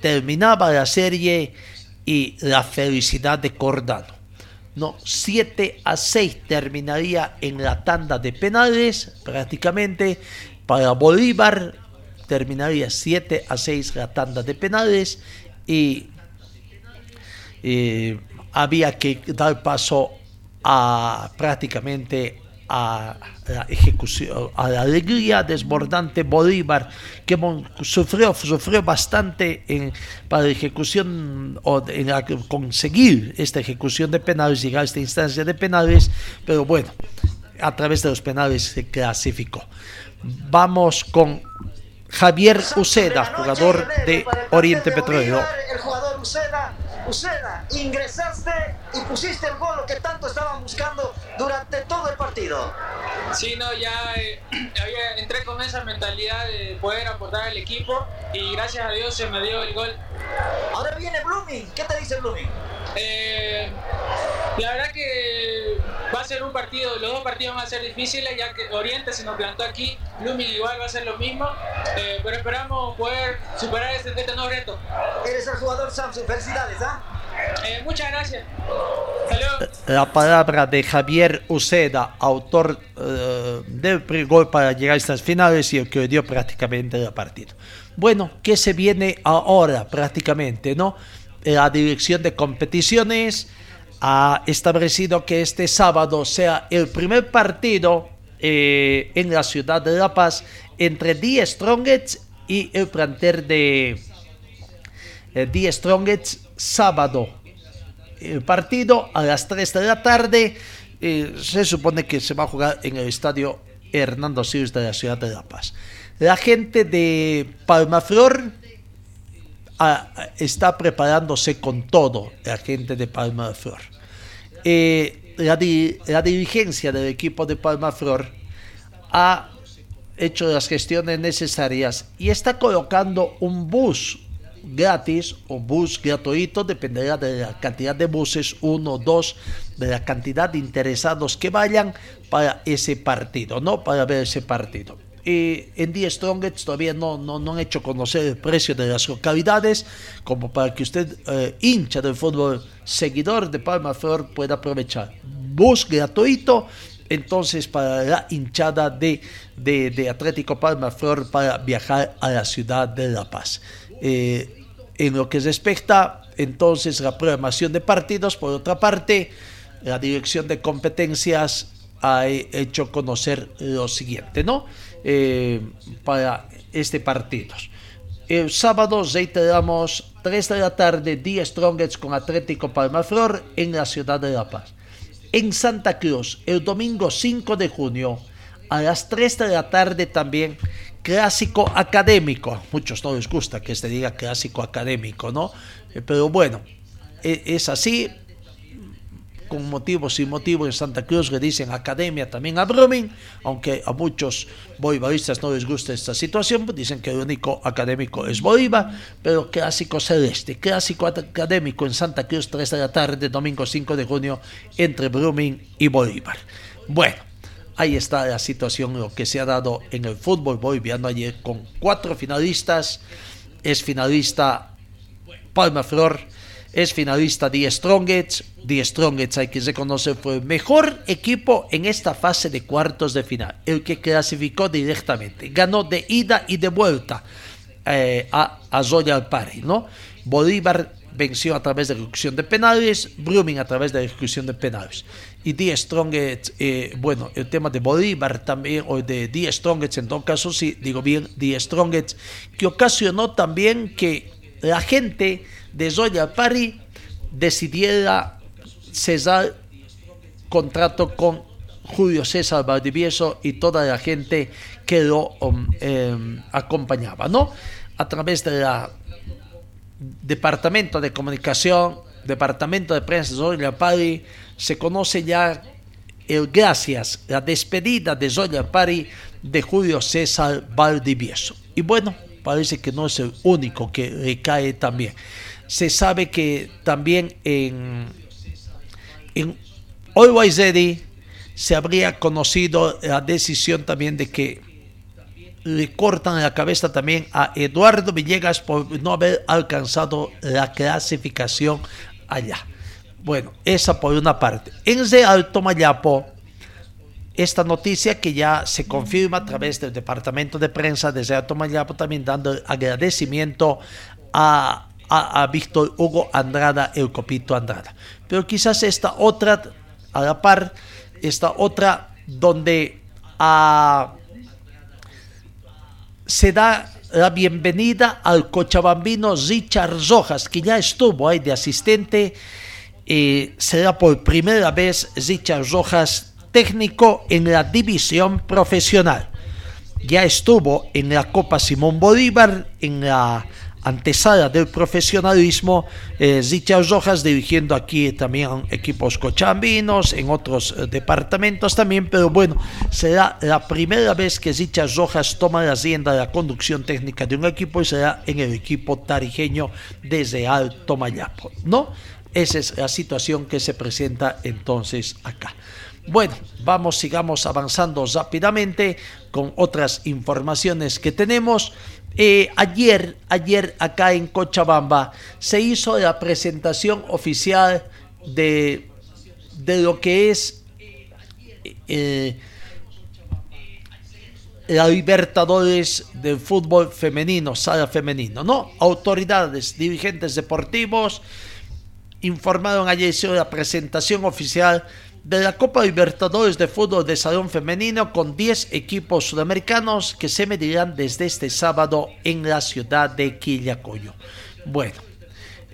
[SPEAKER 3] terminaba la serie y la felicidad de Cordano. No, 7 a 6 terminaría en la tanda de penales prácticamente. Para Bolívar terminaría 7 a 6 la tanda de penales y eh, había que dar paso a prácticamente a la ejecución, a la alegría desbordante Bolívar, que sufrió, sufrió bastante en, para la ejecución o en conseguir esta ejecución de penales, llegar a esta instancia de penales, pero bueno, a través de los penales se clasificó. Vamos con Javier Uceda, jugador de Oriente Petrolero.
[SPEAKER 5] El jugador Uceda Uceda, ingresaste y pusiste el gol que tanto estaban buscando durante todo el partido.
[SPEAKER 6] Sí, no, ya eh, entré con esa mentalidad de poder aportar al equipo y gracias a Dios se me dio el gol.
[SPEAKER 5] Ahora viene Blooming, ¿qué te dice Blooming?
[SPEAKER 6] Eh, la verdad que va a ser un partido, los dos partidos van a ser difíciles, ya que Oriente se nos plantó aquí, Blooming igual va a ser lo mismo, eh, pero esperamos poder superar este, este nuevo reto.
[SPEAKER 5] Eres el jugador Samsung, felicidades, ¿ah?
[SPEAKER 6] Eh, muchas gracias.
[SPEAKER 3] La palabra de Javier Uceda, autor eh, del gol para llegar a estas finales y el que dio prácticamente el partido. Bueno, ¿qué se viene ahora prácticamente, no? La dirección de competiciones ha establecido que este sábado sea el primer partido eh, en la ciudad de La Paz entre Die Strongets y el planter de eh, Die Strongets sábado. El partido a las 3 de la tarde eh, se supone que se va a jugar en el estadio Hernando Siles de la ciudad de La Paz. La gente de Palmaflor ah, está preparándose con todo, la gente de Palmaflor. Eh, la, la, dirigencia del equipo de Palmaflor ha hecho las gestiones necesarias y está colocando un bus gratis o bus gratuito, dependerá de la cantidad de buses, uno o dos, de la cantidad de interesados que vayan para ese partido, ¿no? Para ver ese partido. Y en The Strongest todavía no, no, no, han hecho conocer el precio de las localidades, como para que usted, eh, hincha del fútbol, seguidor de Palma Flor, pueda aprovechar. Bus gratuito, entonces para la hinchada de, de, de Atlético Palma Flor para viajar a la ciudad de La Paz. Eh, en lo que respecta entonces la programación de partidos, por otra parte, la dirección de competencias ha hecho conocer lo siguiente, ¿no? Eh, para este partido. El sábado reiteramos 3 de la tarde, Día Strongest con Atlético Palmaflor en la ciudad de La Paz. En Santa Cruz, el domingo 5 de junio, a las 3 de la tarde también, clásico académico. Muchos no les gusta que se diga clásico académico, ¿no? Eh, pero bueno, e, es así, con motivo, sin motivo, en Santa Cruz le dicen academia también a Brumming, aunque a muchos bolivaristas no les gusta esta situación, pues dicen que el único académico es Bolívar, pero clásico celeste, clásico académico en Santa Cruz, 3 de la tarde, domingo 5 de junio, entre Brumming y Bolívar. Bueno, ahí está la situación, lo que se ha dado en el fútbol boliviano ayer con cuatro finalistas. Es finalista Palma Flor, es finalista Die Strongets. Die Strongets, hay que reconocer, fue el mejor equipo en esta fase de cuartos de final, el que clasificó directamente. Ganó de ida y de vuelta eh, a, a Pari, ¿no? Bolívar venció a través de ejecución de penales, Brumming a través de ejecución de penales. Y Die Strongest, eh, bueno, el tema de Bolívar también, o de Die Strongest en todo caso, sí, digo bien, Die Strongest, que ocasionó también que la gente de Zoya Pari decidiera cesar contrato con Julio César Valdivieso y toda la gente que lo um, em, acompañaba, ¿no? A través de la Departamento de Comunicación, Departamento de Prensa Zoya Pari, se conoce ya el gracias, la despedida de Zoya Pari de Julio César Valdivieso. Y bueno, parece que no es el único que recae también. Se sabe que también en, en Always se habría conocido la decisión también de que le cortan la cabeza también a Eduardo Villegas por no haber alcanzado la clasificación allá. Bueno, esa por una parte. En Real Tomayapo, esta noticia que ya se confirma a través del departamento de prensa de Real Tomayapo, también dando agradecimiento a, a, Víctor Hugo Andrada, el copito Andrada. Pero quizás esta otra, a la par, esta otra donde a se da la bienvenida al cochabambino Richard Rojas, que ya estuvo ahí de asistente. Eh, será por primera vez Richard Rojas técnico en la división profesional. Ya estuvo en la Copa Simón Bolívar, en la antesala del profesionalismo, eh, Richard Rojas dirigiendo aquí también equipos cochambinos, en otros eh, departamentos también, pero bueno, será la primera vez que Richard Rojas toma la rienda de la conducción técnica de un equipo y será en el equipo tarijeño desde Alto Mayapo, ¿no? Esa es la situación que se presenta entonces acá. Bueno, vamos, sigamos avanzando rápidamente con otras informaciones que tenemos. Eh, ayer, ayer acá en Cochabamba se hizo la presentación oficial de, de lo que es eh, la Libertadores del fútbol femenino, sala femenino, ¿no? Autoridades, dirigentes deportivos informaron ayer sobre la presentación oficial de la Copa Libertadores de Fútbol de Salón Femenino con 10 equipos sudamericanos que se medirán desde este sábado en la ciudad de Quillacoyo. Bueno,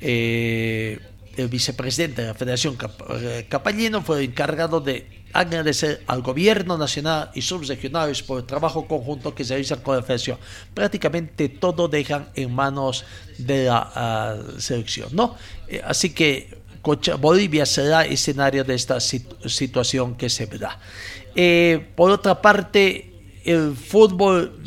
[SPEAKER 3] eh, el vicepresidente de la Federación eh, Capallino fue encargado de agradecer al gobierno nacional y subregionales por el trabajo conjunto que se realiza con la federación. Prácticamente todo dejan en manos de la ah, selección, ¿no? Eh, así que Bolivia será escenario de esta situación que se da. Eh, por otra parte, el fútbol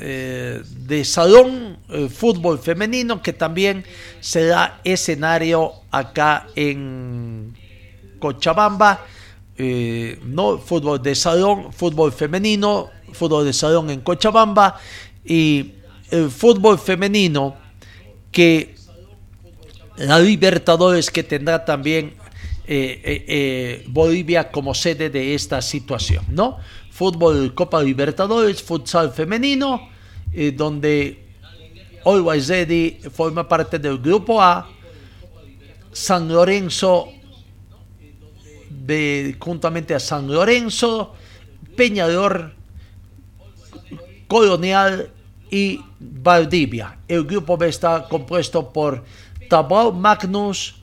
[SPEAKER 3] eh, de salón, el fútbol femenino, que también será escenario acá en Cochabamba. Eh, no fútbol de salón, fútbol femenino, fútbol de salón en Cochabamba y el fútbol femenino que la Libertadores que tendrá también eh, eh, eh, Bolivia como sede de esta situación, ¿no? Fútbol Copa Libertadores, futsal femenino, donde Always Ready forma parte del grupo A, San Lorenzo, de, juntamente a San Lorenzo, Peñador, Colonial y Valdivia. El grupo B está compuesto por Tabao Magnus,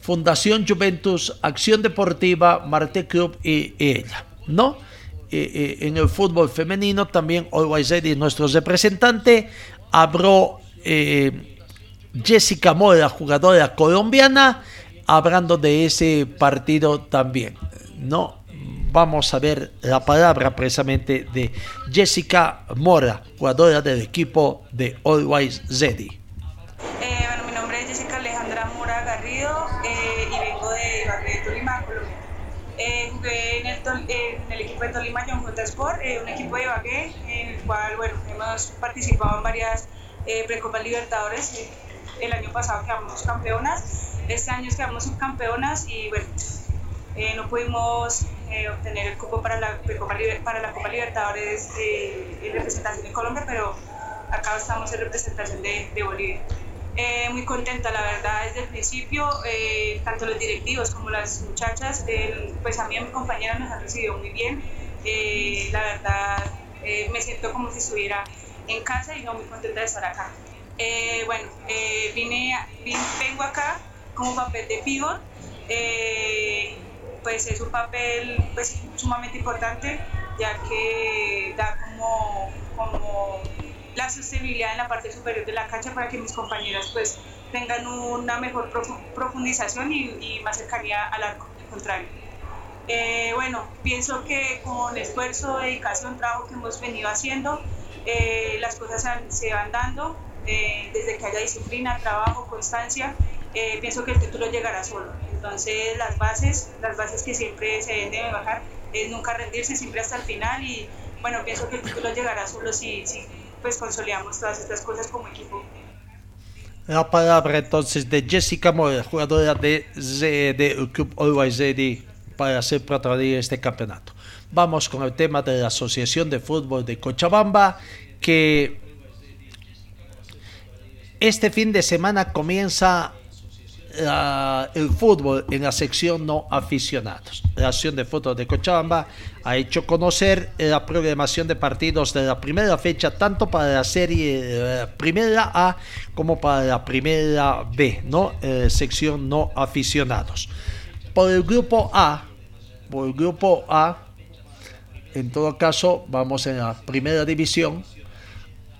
[SPEAKER 3] Fundación Juventus, Acción Deportiva, Marte Club y, ella, ¿no? en el fútbol femenino también Always Ready, nuestro representante, habló eh, Jessica Mora, jugadora colombiana, hablando de ese partido también, ¿no? Vamos a ver la palabra precisamente de Jessica Mora, jugadora del equipo de Always Ready.
[SPEAKER 4] Equipo de Tolima John Sport, eh, un equipo de Ibagué, en el cual bueno, hemos participado en varias eh, Precopas Libertadores. Eh, el año pasado quedamos campeonas, este año quedamos subcampeonas y bueno, eh, no pudimos obtener el cupo para la, para la Copa Libertadores en representación de Colombia, pero acá estamos en representación de, de Bolivia. Eh, muy contenta, la verdad, desde el principio, eh, tanto los directivos como las muchachas, pues a mí y a mi compañera nos han recibido muy bien. Eh, la verdad, me siento como si estuviera en casa y no muy contenta de estar acá. bueno, vine, vengo acá como papel de pivot, pues es un papel pues, sumamente importante, ya que da como, como la sostenibilidad en la parte superior de la cancha para que mis compañeras pues tengan una mejor profundización y, más cercanía al arco contrario. Eh, bueno, pienso que con esfuerzo, dedicación, trabajo que hemos venido haciendo, eh, las cosas se van dando, eh, desde que haya disciplina, trabajo, constancia, eh, pienso que el título llegará solo. Entonces las bases, las bases que siempre se deben de bajar, es nunca rendirse, siempre hasta el final y bueno, pienso que el título llegará solo si, si pues consolidamos todas estas cosas como equipo.
[SPEAKER 3] La palabra entonces de Jessica Moore, jugadora de, de Club Always para ser protagonista de este campeonato. Vamos con el tema de la Asociación de Fútbol de Cochabamba, que este fin de semana comienza el fútbol en la sección no aficionados. La Asociación de Fútbol de Cochabamba ha hecho conocer la programación de partidos de la primera fecha, tanto para la serie eh, primera A como para la primera B, ¿no? Eh, sección no aficionados. Por el grupo A, por el grupo A, en todo caso, vamos en la primera división.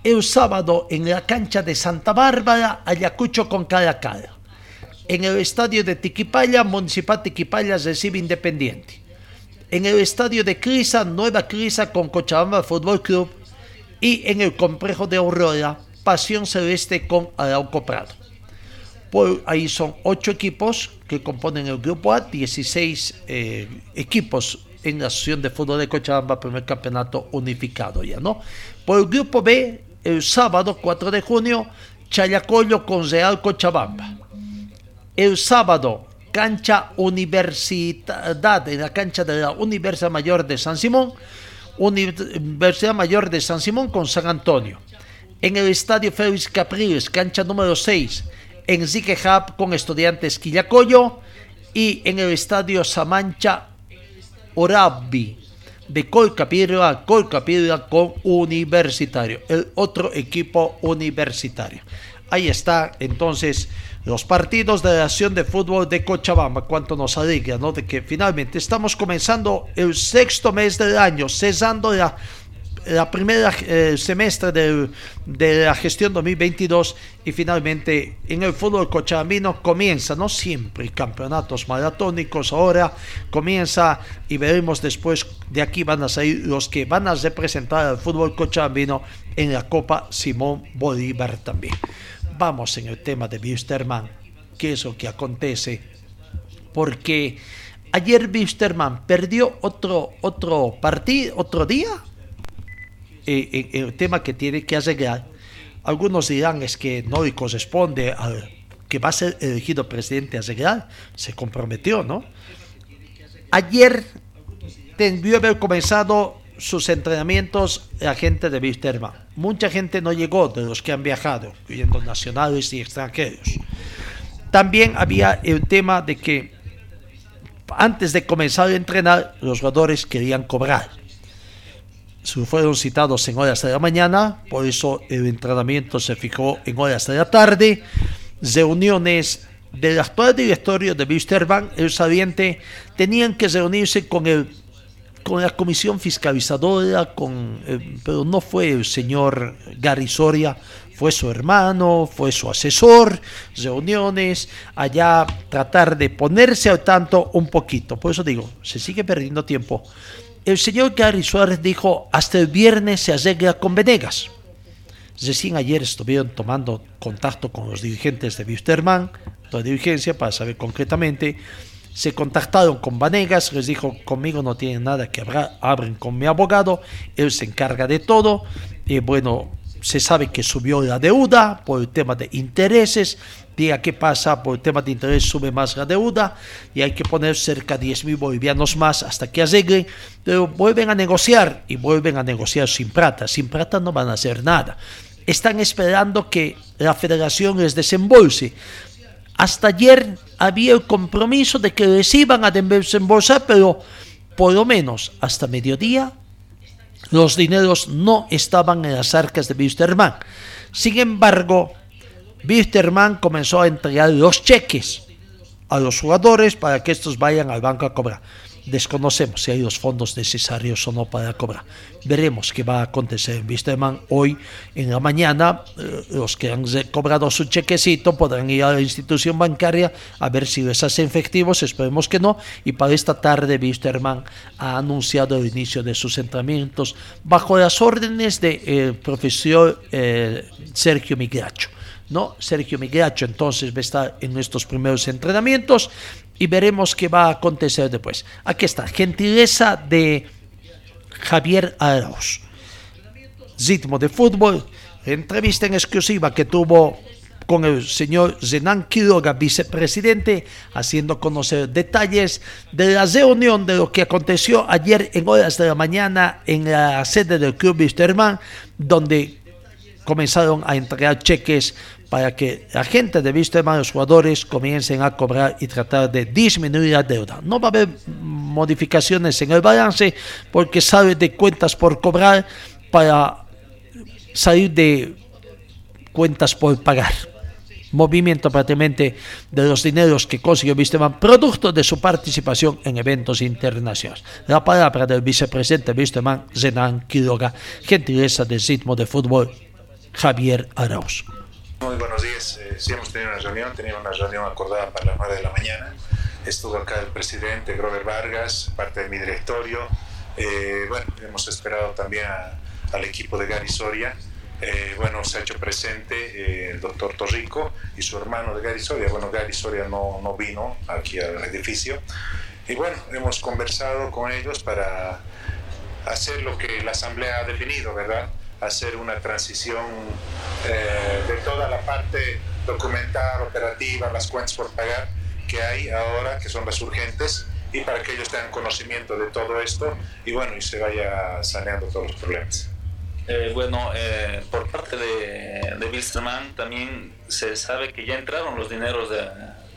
[SPEAKER 3] El sábado en la cancha de Santa Bárbara, Ayacucho con Caracal. En el estadio de Tiquipaya, Municipal Tiquipaya recibe Independiente. En el estadio de Crisa, Nueva Crisa con Cochabamba Fútbol Club. Y en el complejo de Aurora, Pasión Celeste con Arauco Prado. Por ahí son ocho equipos que componen el grupo A, 16 eh, equipos en la Asociación de Fútbol de Cochabamba, primer campeonato unificado ya, ¿no? Por el grupo B, el sábado 4 de junio, Chayacoyo con Real Cochabamba. El sábado, cancha Universidad, en la cancha de la Universidad Mayor de San Simón, Universidad Mayor de San Simón con San Antonio. En el Estadio Félix Capriles, cancha número 6, en Zique Hub con Estudiantes Quillacoyo y en el Estadio Samancha Orabi de Colcapirra, Colcapirra con Universitario, el otro equipo universitario. Ahí está entonces los partidos de la Acción de Fútbol de Cochabamba. Cuánto nos alegra, ¿no? De que finalmente estamos comenzando el sexto mes del año, cesando la primera eh, semestre de la gestión 2022 y finalmente en el fútbol cochabambino comienza, no siempre campeonatos maratónicos, ahora comienza y veremos después de aquí van a salir los que van a representar al fútbol cochabambino en la Copa Simón Bolívar también. Vamos en el tema de Wisterman, qué es lo que acontece, porque ayer Wisterman perdió otro, otro partido, otro día eh, el tema que tiene que arreglar, algunos dirán es que no le corresponde al que va a ser elegido presidente arreglar, se comprometió, ¿no? Ayer debió haber comenzado sus entrenamientos la gente de Wisterman. Mucha gente no llegó de los que han viajado, incluyendo nacionales y extranjeros. También había el tema de que antes de comenzar a entrenar, los jugadores querían cobrar fueron citados en horas de la mañana, por eso el entrenamiento se fijó en horas de la tarde. Reuniones del actual directorio de Wisterbank, el saliente, tenían que reunirse con el con la comisión fiscalizadora, con, eh, pero no fue el señor Gary Soria, fue su hermano, fue su asesor, reuniones, allá tratar de ponerse al tanto un poquito. Por eso digo, se sigue perdiendo tiempo el señor Gary Suárez dijo, hasta el viernes se arregla con Venegas. Recién ayer estuvieron tomando contacto con los dirigentes de Wisterman, la dirigencia, para saber concretamente. Se contactaron con Vanegas, les dijo, conmigo no tienen nada que hablar, abren con mi abogado, él se encarga de todo. Y bueno, se sabe que subió la deuda por el tema de intereses, diga qué pasa, por el tema de interés sube más la deuda y hay que poner cerca de 10 mil bolivianos más hasta que arreglen, pero vuelven a negociar y vuelven a negociar sin plata, sin plata no van a hacer nada. Están esperando que la federación les desembolse. Hasta ayer había el compromiso de que les iban a desembolsar, pero por lo menos hasta mediodía los dineros no estaban en las arcas de Wisterman. Sin embargo, Wisterman comenzó a entregar los cheques a los jugadores para que estos vayan al banco a cobrar. Desconocemos si hay los fondos necesarios o no para cobrar. Veremos qué va a acontecer en hoy en la mañana. Eh, los que han cobrado su chequecito podrán ir a la institución bancaria a ver si les hace efectivos. Esperemos que no. Y para esta tarde Wisterman ha anunciado el inicio de sus entrenamientos bajo las órdenes del de, profesor eh, Sergio Migracho. ¿no? Sergio Migracho entonces va a estar en nuestros primeros entrenamientos y veremos qué va a acontecer después. Aquí está, gentileza de Javier Arauz. Ritmo de fútbol, entrevista en exclusiva que tuvo con el señor Zenan Quiroga, vicepresidente, haciendo conocer detalles de la reunión de lo que aconteció ayer en horas de la mañana en la sede del Club Wisterman, donde comenzaron a entregar cheques para que la gente de vista los jugadores comiencen a cobrar y tratar de disminuir la deuda. No va a haber modificaciones en el balance porque sale de cuentas por cobrar para salir de cuentas por pagar. Movimiento prácticamente de los dineros que consiguió Wisterman producto de su participación en eventos internacionales. La palabra del vicepresidente Wisterman, Zenan Quiroga, gentileza del ritmo de fútbol, Javier Arauz.
[SPEAKER 7] Muy buenos días. Eh, sí hemos tenido una reunión, teníamos una reunión acordada para las 9 de la mañana. Estuvo acá el presidente Grover Vargas, parte de mi directorio. Eh, bueno, hemos esperado también al equipo de Gary Soria. Eh, bueno, se ha hecho presente eh, el doctor Torrico y su hermano de Gary Soria. Bueno, Gary Soria no, no vino aquí al edificio. Y bueno, hemos conversado con ellos para hacer lo que la Asamblea ha definido, ¿verdad? Hacer una transición eh, de toda la parte documental, operativa, las cuentas por pagar que hay ahora, que son las urgentes, y para que ellos tengan conocimiento de todo esto y bueno, y se vaya saneando todos los problemas.
[SPEAKER 8] Eh, bueno, eh, por parte de, de Wilstermann también se sabe que ya entraron los dineros de,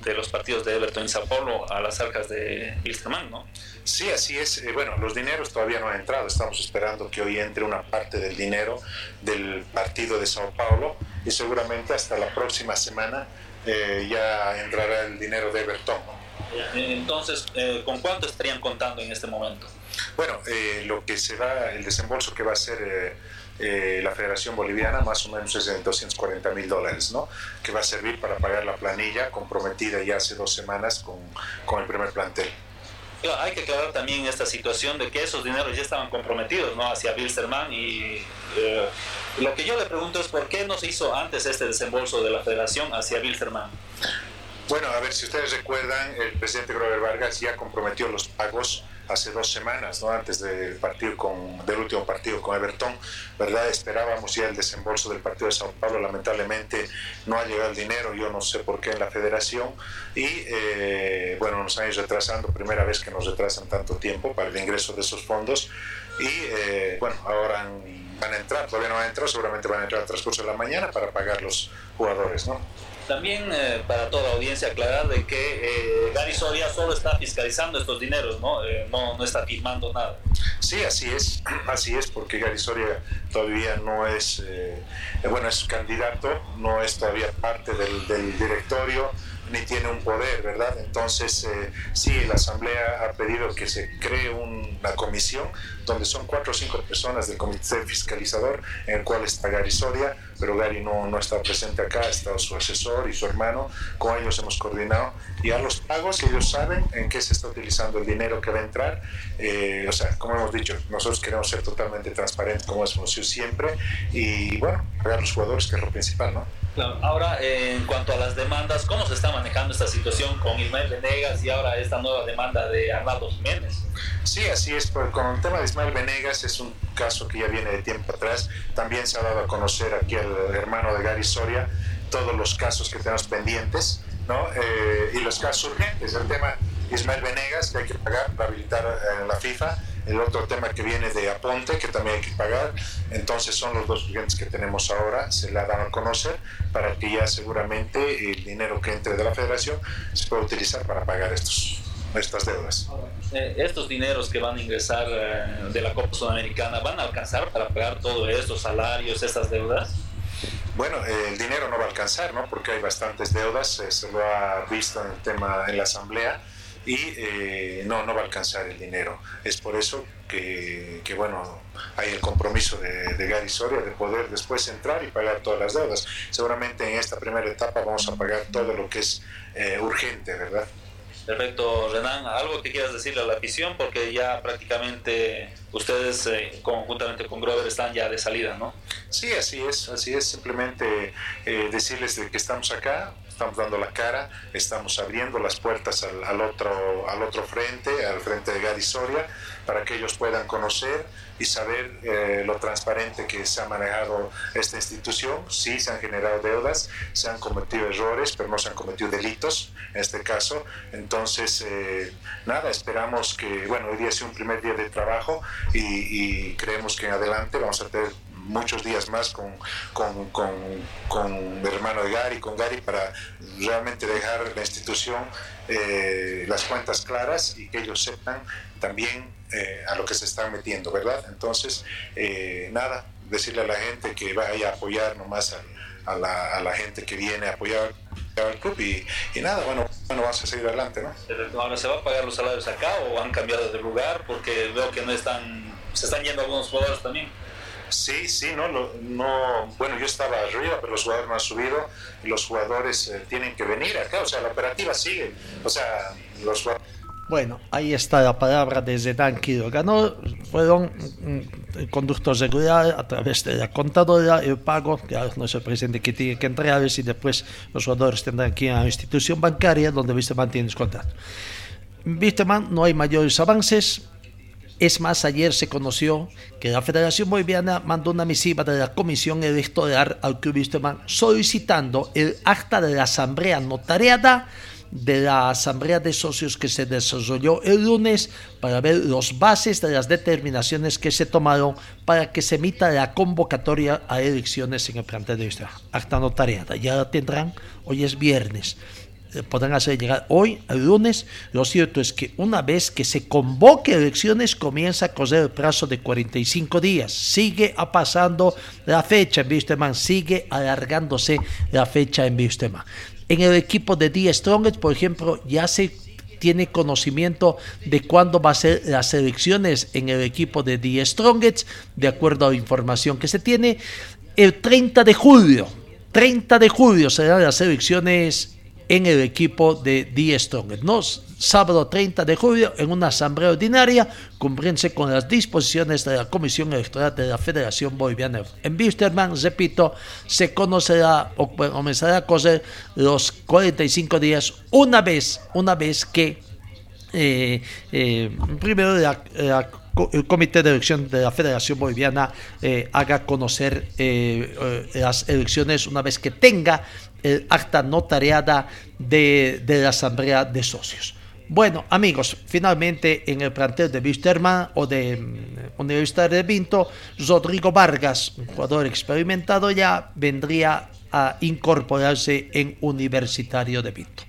[SPEAKER 8] de los partidos de Everton y Sao Paulo a las arcas de Wilstermann, ¿no?
[SPEAKER 7] Sí, así es. Eh, bueno, los dineros todavía no han entrado. Estamos esperando que hoy entre una parte del dinero del partido de Sao Paulo y seguramente hasta la próxima semana eh, ya entrará el dinero de Everton.
[SPEAKER 8] Entonces, eh, ¿con cuánto estarían contando en este momento?
[SPEAKER 7] Bueno, eh, lo que será el desembolso que va a ser eh, la Federación Boliviana, más o menos es de 240 mil dólares, ¿no? Que va a servir para pagar la planilla comprometida ya hace dos semanas con, con el primer plantel.
[SPEAKER 8] Hay que aclarar también esta situación de que esos dineros ya estaban comprometidos ¿no? hacia Bilsterman y eh, lo que yo le pregunto es por qué no se hizo antes este desembolso de la federación hacia Bilsterman.
[SPEAKER 7] Bueno, a ver, si ustedes recuerdan, el presidente Grover Vargas ya comprometió los pagos hace dos semanas, ¿no? antes del partido con, del último partido con Everton, ¿verdad? Esperábamos ya el desembolso del partido de Sao Paulo, lamentablemente no ha llegado el dinero, yo no sé por qué en la federación, y eh, bueno, nos han ido retrasando, primera vez que nos retrasan tanto tiempo para el ingreso de esos fondos, y eh, bueno, ahora van a entrar, todavía no van a entrar, seguramente van a entrar al transcurso de la mañana para pagar los jugadores, ¿no?
[SPEAKER 8] También eh, para toda audiencia aclarar de que Soria solo está fiscalizando estos dineros, ¿no? Eh, no, no está firmando nada.
[SPEAKER 7] Sí, así es, así es, porque Gary Soria todavía no es, eh, bueno, es candidato, no es todavía parte del, directorio, ni tiene un poder, ¿verdad? Entonces, eh, sí, la Asamblea ha pedido que se cree una comisión donde son cuatro o cinco personas del comité fiscalizador, en el cual está Gary Soria, pero Gary no, no está presente acá, está su asesor y su hermano, con ellos hemos coordinado, y a los pagos ellos saben en qué se está utilizando el dinero que va a entrar, eh, o sea, como hemos dicho, nosotros queremos ser totalmente transparentes, como hemos sido siempre, y bueno, pagar a los jugadores, que es lo principal, ¿no?
[SPEAKER 8] Claro. Ahora, eh, en cuanto a las demandas, ¿cómo se está manejando esta situación con Ismael Venegas y ahora esta nueva demanda de Arnaldo Jiménez?
[SPEAKER 7] Sí, así es. Con el tema de Ismael Venegas es un caso que ya viene de tiempo atrás. También se ha dado a conocer aquí al hermano de Gary Soria todos los casos que tenemos pendientes, ¿no? Eh, y los casos urgentes. El tema Ismael Venegas, que hay que pagar para habilitar en la FIFA. El otro tema que viene de Aponte, que también hay que pagar. Entonces son los dos urgentes que tenemos ahora, se la dan a conocer para que ya seguramente el dinero que entre de la federación se pueda utilizar para pagar estos, estas deudas.
[SPEAKER 8] Eh, estos dineros que van a ingresar eh, de la Copa Sudamericana, ¿van a alcanzar para pagar todo esto, salarios, estas deudas?
[SPEAKER 7] Bueno, eh, el dinero no va a alcanzar, ¿no? Porque hay bastantes deudas, eh, se lo ha visto en el tema en la asamblea. y eh, no, no va a alcanzar el dinero. Es por eso que, que bueno, hay el compromiso de, de, Gary Soria de poder después entrar y pagar todas las deudas. Seguramente en esta primera etapa vamos a pagar todo lo que es eh, urgente, ¿verdad?
[SPEAKER 8] Perfecto, Renan. ¿Algo que quieras decirle a la afición? Porque ya prácticamente ustedes, eh, conjuntamente con Grover, están ya de salida, ¿no?
[SPEAKER 7] Sí, así es, así es. Simplemente eh, decirles de que estamos acá, estamos dando la cara, estamos abriendo las puertas al, otro, al otro frente, al frente de Gary Soria, para que ellos puedan conocer y saber eh, lo transparente que se ha manejado esta institución. Sí, se han generado deudas, se han cometido errores, pero no se han cometido delitos en este caso. Entonces, eh, nada, esperamos que, bueno, hoy día es un primer día de trabajo y, y creemos que en adelante vamos a tener muchos días más con, con, con, con mi hermano de Gary, con Gary, para realmente dejar la institución eh, las cuentas claras y que ellos sepan también eh, a lo que se están metiendo, ¿verdad? Entonces, eh, nada, decirle a la gente que vaya a apoyar nomás a, a, la, a la gente que viene a apoyar al club y, y, nada, bueno, bueno, vamos a seguir adelante, ¿no?
[SPEAKER 8] Ahora, ¿se va a pagar los salarios acá o han cambiado de lugar? Porque veo que no están, se están yendo algunos jugadores también.
[SPEAKER 7] Sí, sí, no, no, bueno, yo estaba arriba, pero los jugadores no han subido y los jugadores eh, tienen que venir acá, o sea, la operativa sigue, o sea, los.
[SPEAKER 3] Bueno, ahí está la palabra de Zidane Ganó, fueron mm, conductos de seguridad a través de la contadora, el pago, que no es el presidente que tiene que entregarles y después los jugadores tendrán que ir a la institución bancaria donde Wisterman tiene su contrato. Wisterman no hay mayores avances, es más, ayer se conoció que la Federación Boliviana mandó una misiva de la Comisión Electoral al Club Wisterman solicitando el acta de la asamblea notariada de la asamblea de socios que se desarrolló el lunes para ver los bases de las determinaciones que se tomaron para que se emita la convocatoria a elecciones en el plantel de Wisterman. Acta notariada, ya la tendrán, hoy es viernes podrán hacer llegar hoy, el lunes. Lo cierto es que una vez que se convoque elecciones, comienza a correr el plazo de 45 días. Sigue pasando la fecha en Wisterman, sigue alargándose la fecha en Wisterman. En el equipo de Die Strongest, por ejemplo, ya se tiene conocimiento de cuándo va a ser las elecciones en el equipo de Die Strongest, de acuerdo a la información que se tiene. El 30 de julio, 30 de julio serán las elecciones en el equipo de Die Strongest. ¿no? Sábado 30 de julio, en una asamblea ordinaria, cumplirse con las disposiciones de la Comisión Electoral de la Federación Boliviana. En Wisterman, repito, se conocerá o comenzará a coser los 45 días una vez, una vez que eh, eh, primero el Comité de Elección de la Federación Boliviana eh, haga conocer las elecciones una vez que tenga el acta notariada de, de la Asamblea de Socios. Bueno, amigos, finalmente en el plantel de Wisterman o de um, Universidad de Vinto, Rodrigo Vargas, un jugador experimentado ya, vendría a incorporarse en Universitario de Vinto.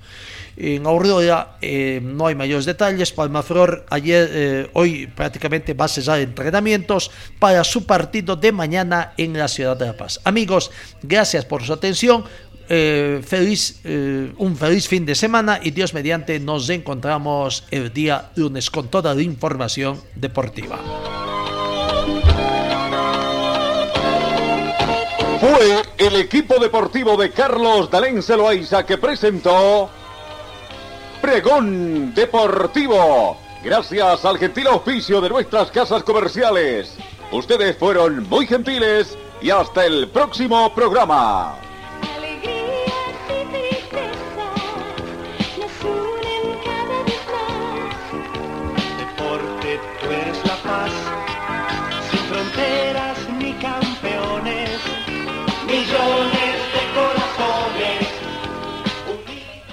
[SPEAKER 3] En Aurora eh, no hay mayores detalles. Palmaflor ayer, eh, hoy prácticamente va a cesar entrenamientos para su partido de mañana en la ciudad de La Paz. Amigos, gracias por su atención. Eh, feliz, eh, un feliz fin de semana y Dios mediante nos encontramos el día lunes con toda la información deportiva.
[SPEAKER 1] Fue el equipo deportivo de Carlos Dalén Celoaiza que presentó Pregón Deportivo. Gracias al gentil oficio de nuestras casas comerciales. Ustedes fueron muy gentiles y hasta el próximo programa. shoulder.